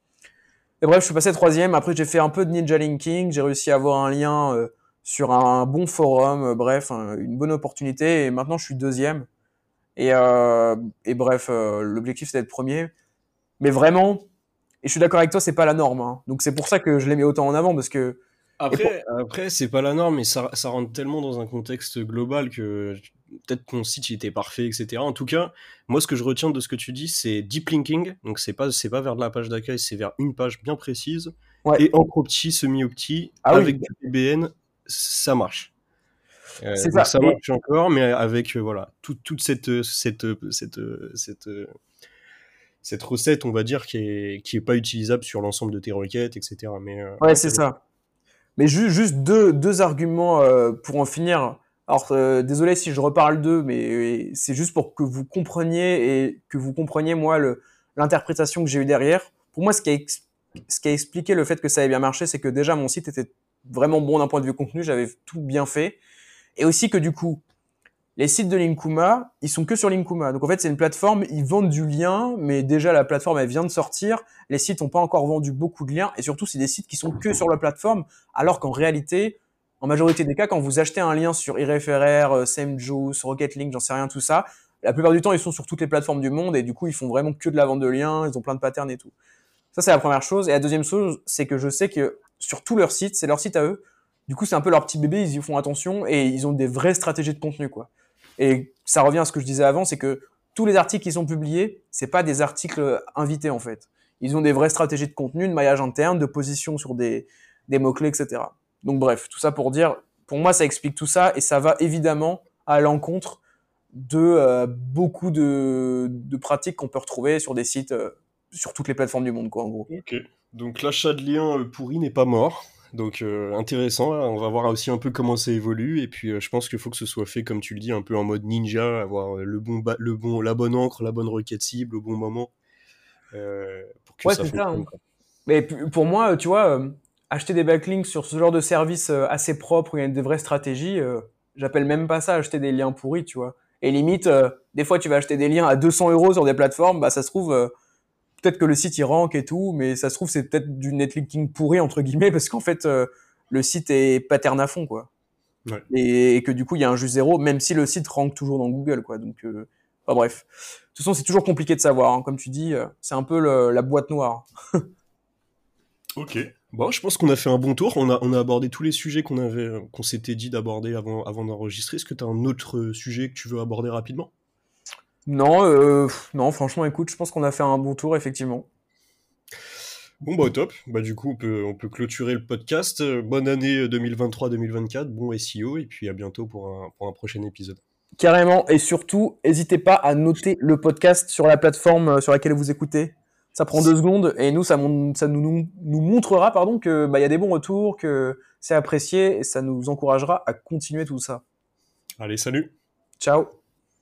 Et bref, je suis passé troisième. Après, j'ai fait un peu de ninja linking. J'ai réussi à avoir un lien euh, sur un bon forum. Euh, bref, une bonne opportunité. Et maintenant, je suis deuxième. Et, euh, et bref, l'objectif c'est d'être premier. Mais vraiment, et je suis d'accord avec toi, c'est pas la norme. Hein. Donc c'est pour ça que je l'ai mis autant en avant parce que Après, après c'est pas la norme, mais ça, ça rentre tellement dans un contexte global que peut-être ton site il était parfait, etc. En tout cas, moi ce que je retiens de ce que tu dis, c'est deep linking. Donc c'est pas c'est pas vers de la page d'accueil, c'est vers une page bien précise et en petit, semi-opti ah avec du PBN, ça marche. Euh, ça. ça marche encore, mais avec euh, voilà toute cette cette cette cette cette recette, on va dire, qui est qui est pas utilisable sur l'ensemble de tes requêtes, etc. Mais euh, ouais, c'est ça. Mais juste, deux, deux arguments pour en finir. Alors, euh, désolé si je reparle d'eux, mais c'est juste pour que vous compreniez et que vous compreniez, moi, l'interprétation que j'ai eue derrière. Pour moi, ce qui, a ce qui a expliqué le fait que ça avait bien marché, c'est que déjà, mon site était vraiment bon d'un point de vue contenu, j'avais tout bien fait. Et aussi que du coup, les sites de Linkuma, ils sont que sur Linkuma. Donc en fait, c'est une plateforme, ils vendent du lien, mais déjà la plateforme, elle vient de sortir. Les sites n'ont pas encore vendu beaucoup de liens. Et surtout, c'est des sites qui sont que sur la plateforme, alors qu'en réalité, en majorité des cas, quand vous achetez un lien sur iReferrer, euh, SameJuice, Rocket.link, j'en sais rien, tout ça, la plupart du temps, ils sont sur toutes les plateformes du monde et du coup, ils font vraiment que de la vente de liens, ils ont plein de patterns et tout. Ça, c'est la première chose. Et la deuxième chose, c'est que je sais que sur tous leurs sites, c'est leur site à eux. Du coup, c'est un peu leur petit bébé, ils y font attention et ils ont des vraies stratégies de contenu, quoi. Et ça revient à ce que je disais avant, c'est que tous les articles qui sont publiés, c'est pas des articles invités, en fait. Ils ont des vraies stratégies de contenu, de maillage interne, de position sur des, mots-clés, etc. Donc bref, tout ça pour dire, pour moi, ça explique tout ça et ça va évidemment à l'encontre de euh, beaucoup de, pratiques qu'on peut retrouver sur des sites, euh, sur toutes les plateformes du monde, quoi, en gros. Ok. Donc l'achat de liens euh, pourris n'est pas mort. Donc intéressant, on va voir aussi un peu comment ça évolue et puis je pense qu'il faut que ce soit fait comme tu le dis un peu en mode ninja, avoir le bon le bon la bonne encre, la bonne requête cible au bon moment pour que ça fonctionne. Ça, hein. Mais pour moi, tu vois, acheter des backlinks sur ce genre de service euh, assez propre où il y a des vraies stratégies, euh, j'appelle même pas ça acheter des liens pourris, tu vois. Et limite, euh, des fois, tu vas acheter des liens à 200 euros sur des plateformes, bah ça se trouve, peut-être que le site il rank et tout, mais ça se trouve c'est peut-être du netlinking pourri entre guillemets parce qu'en fait le site est pattern à fond, quoi. Ouais. Et, que du coup il y a un juste zéro, même si le site rank toujours dans Google, quoi. Donc, enfin, bref. De toute façon, c'est toujours compliqué de savoir. Hein. Comme tu dis, c'est un peu la boîte noire. ok. Bon, je pense qu'on a fait un bon tour. On a, on a abordé tous les sujets qu'on avait, qu'on s'était dit d'aborder avant, avant d'enregistrer. Est-ce que tu as un autre sujet que tu veux aborder rapidement? Non, euh, non, franchement, écoute, je pense qu'on a fait un bon tour, effectivement. Bon, bah, top. Bah, du coup, on peut, on peut clôturer le podcast. Bonne année 2023-2024, bon SEO, et puis à bientôt pour un, pour un prochain épisode. Carrément, et surtout, n'hésitez pas à noter le podcast sur la plateforme euh, sur laquelle vous écoutez ça prend deux secondes et nous ça, ça nous, nous, montrera pardon que bah il y a des bons retours, que c'est apprécié et ça nous encouragera à continuer tout ça. Allez, salut. Ciao.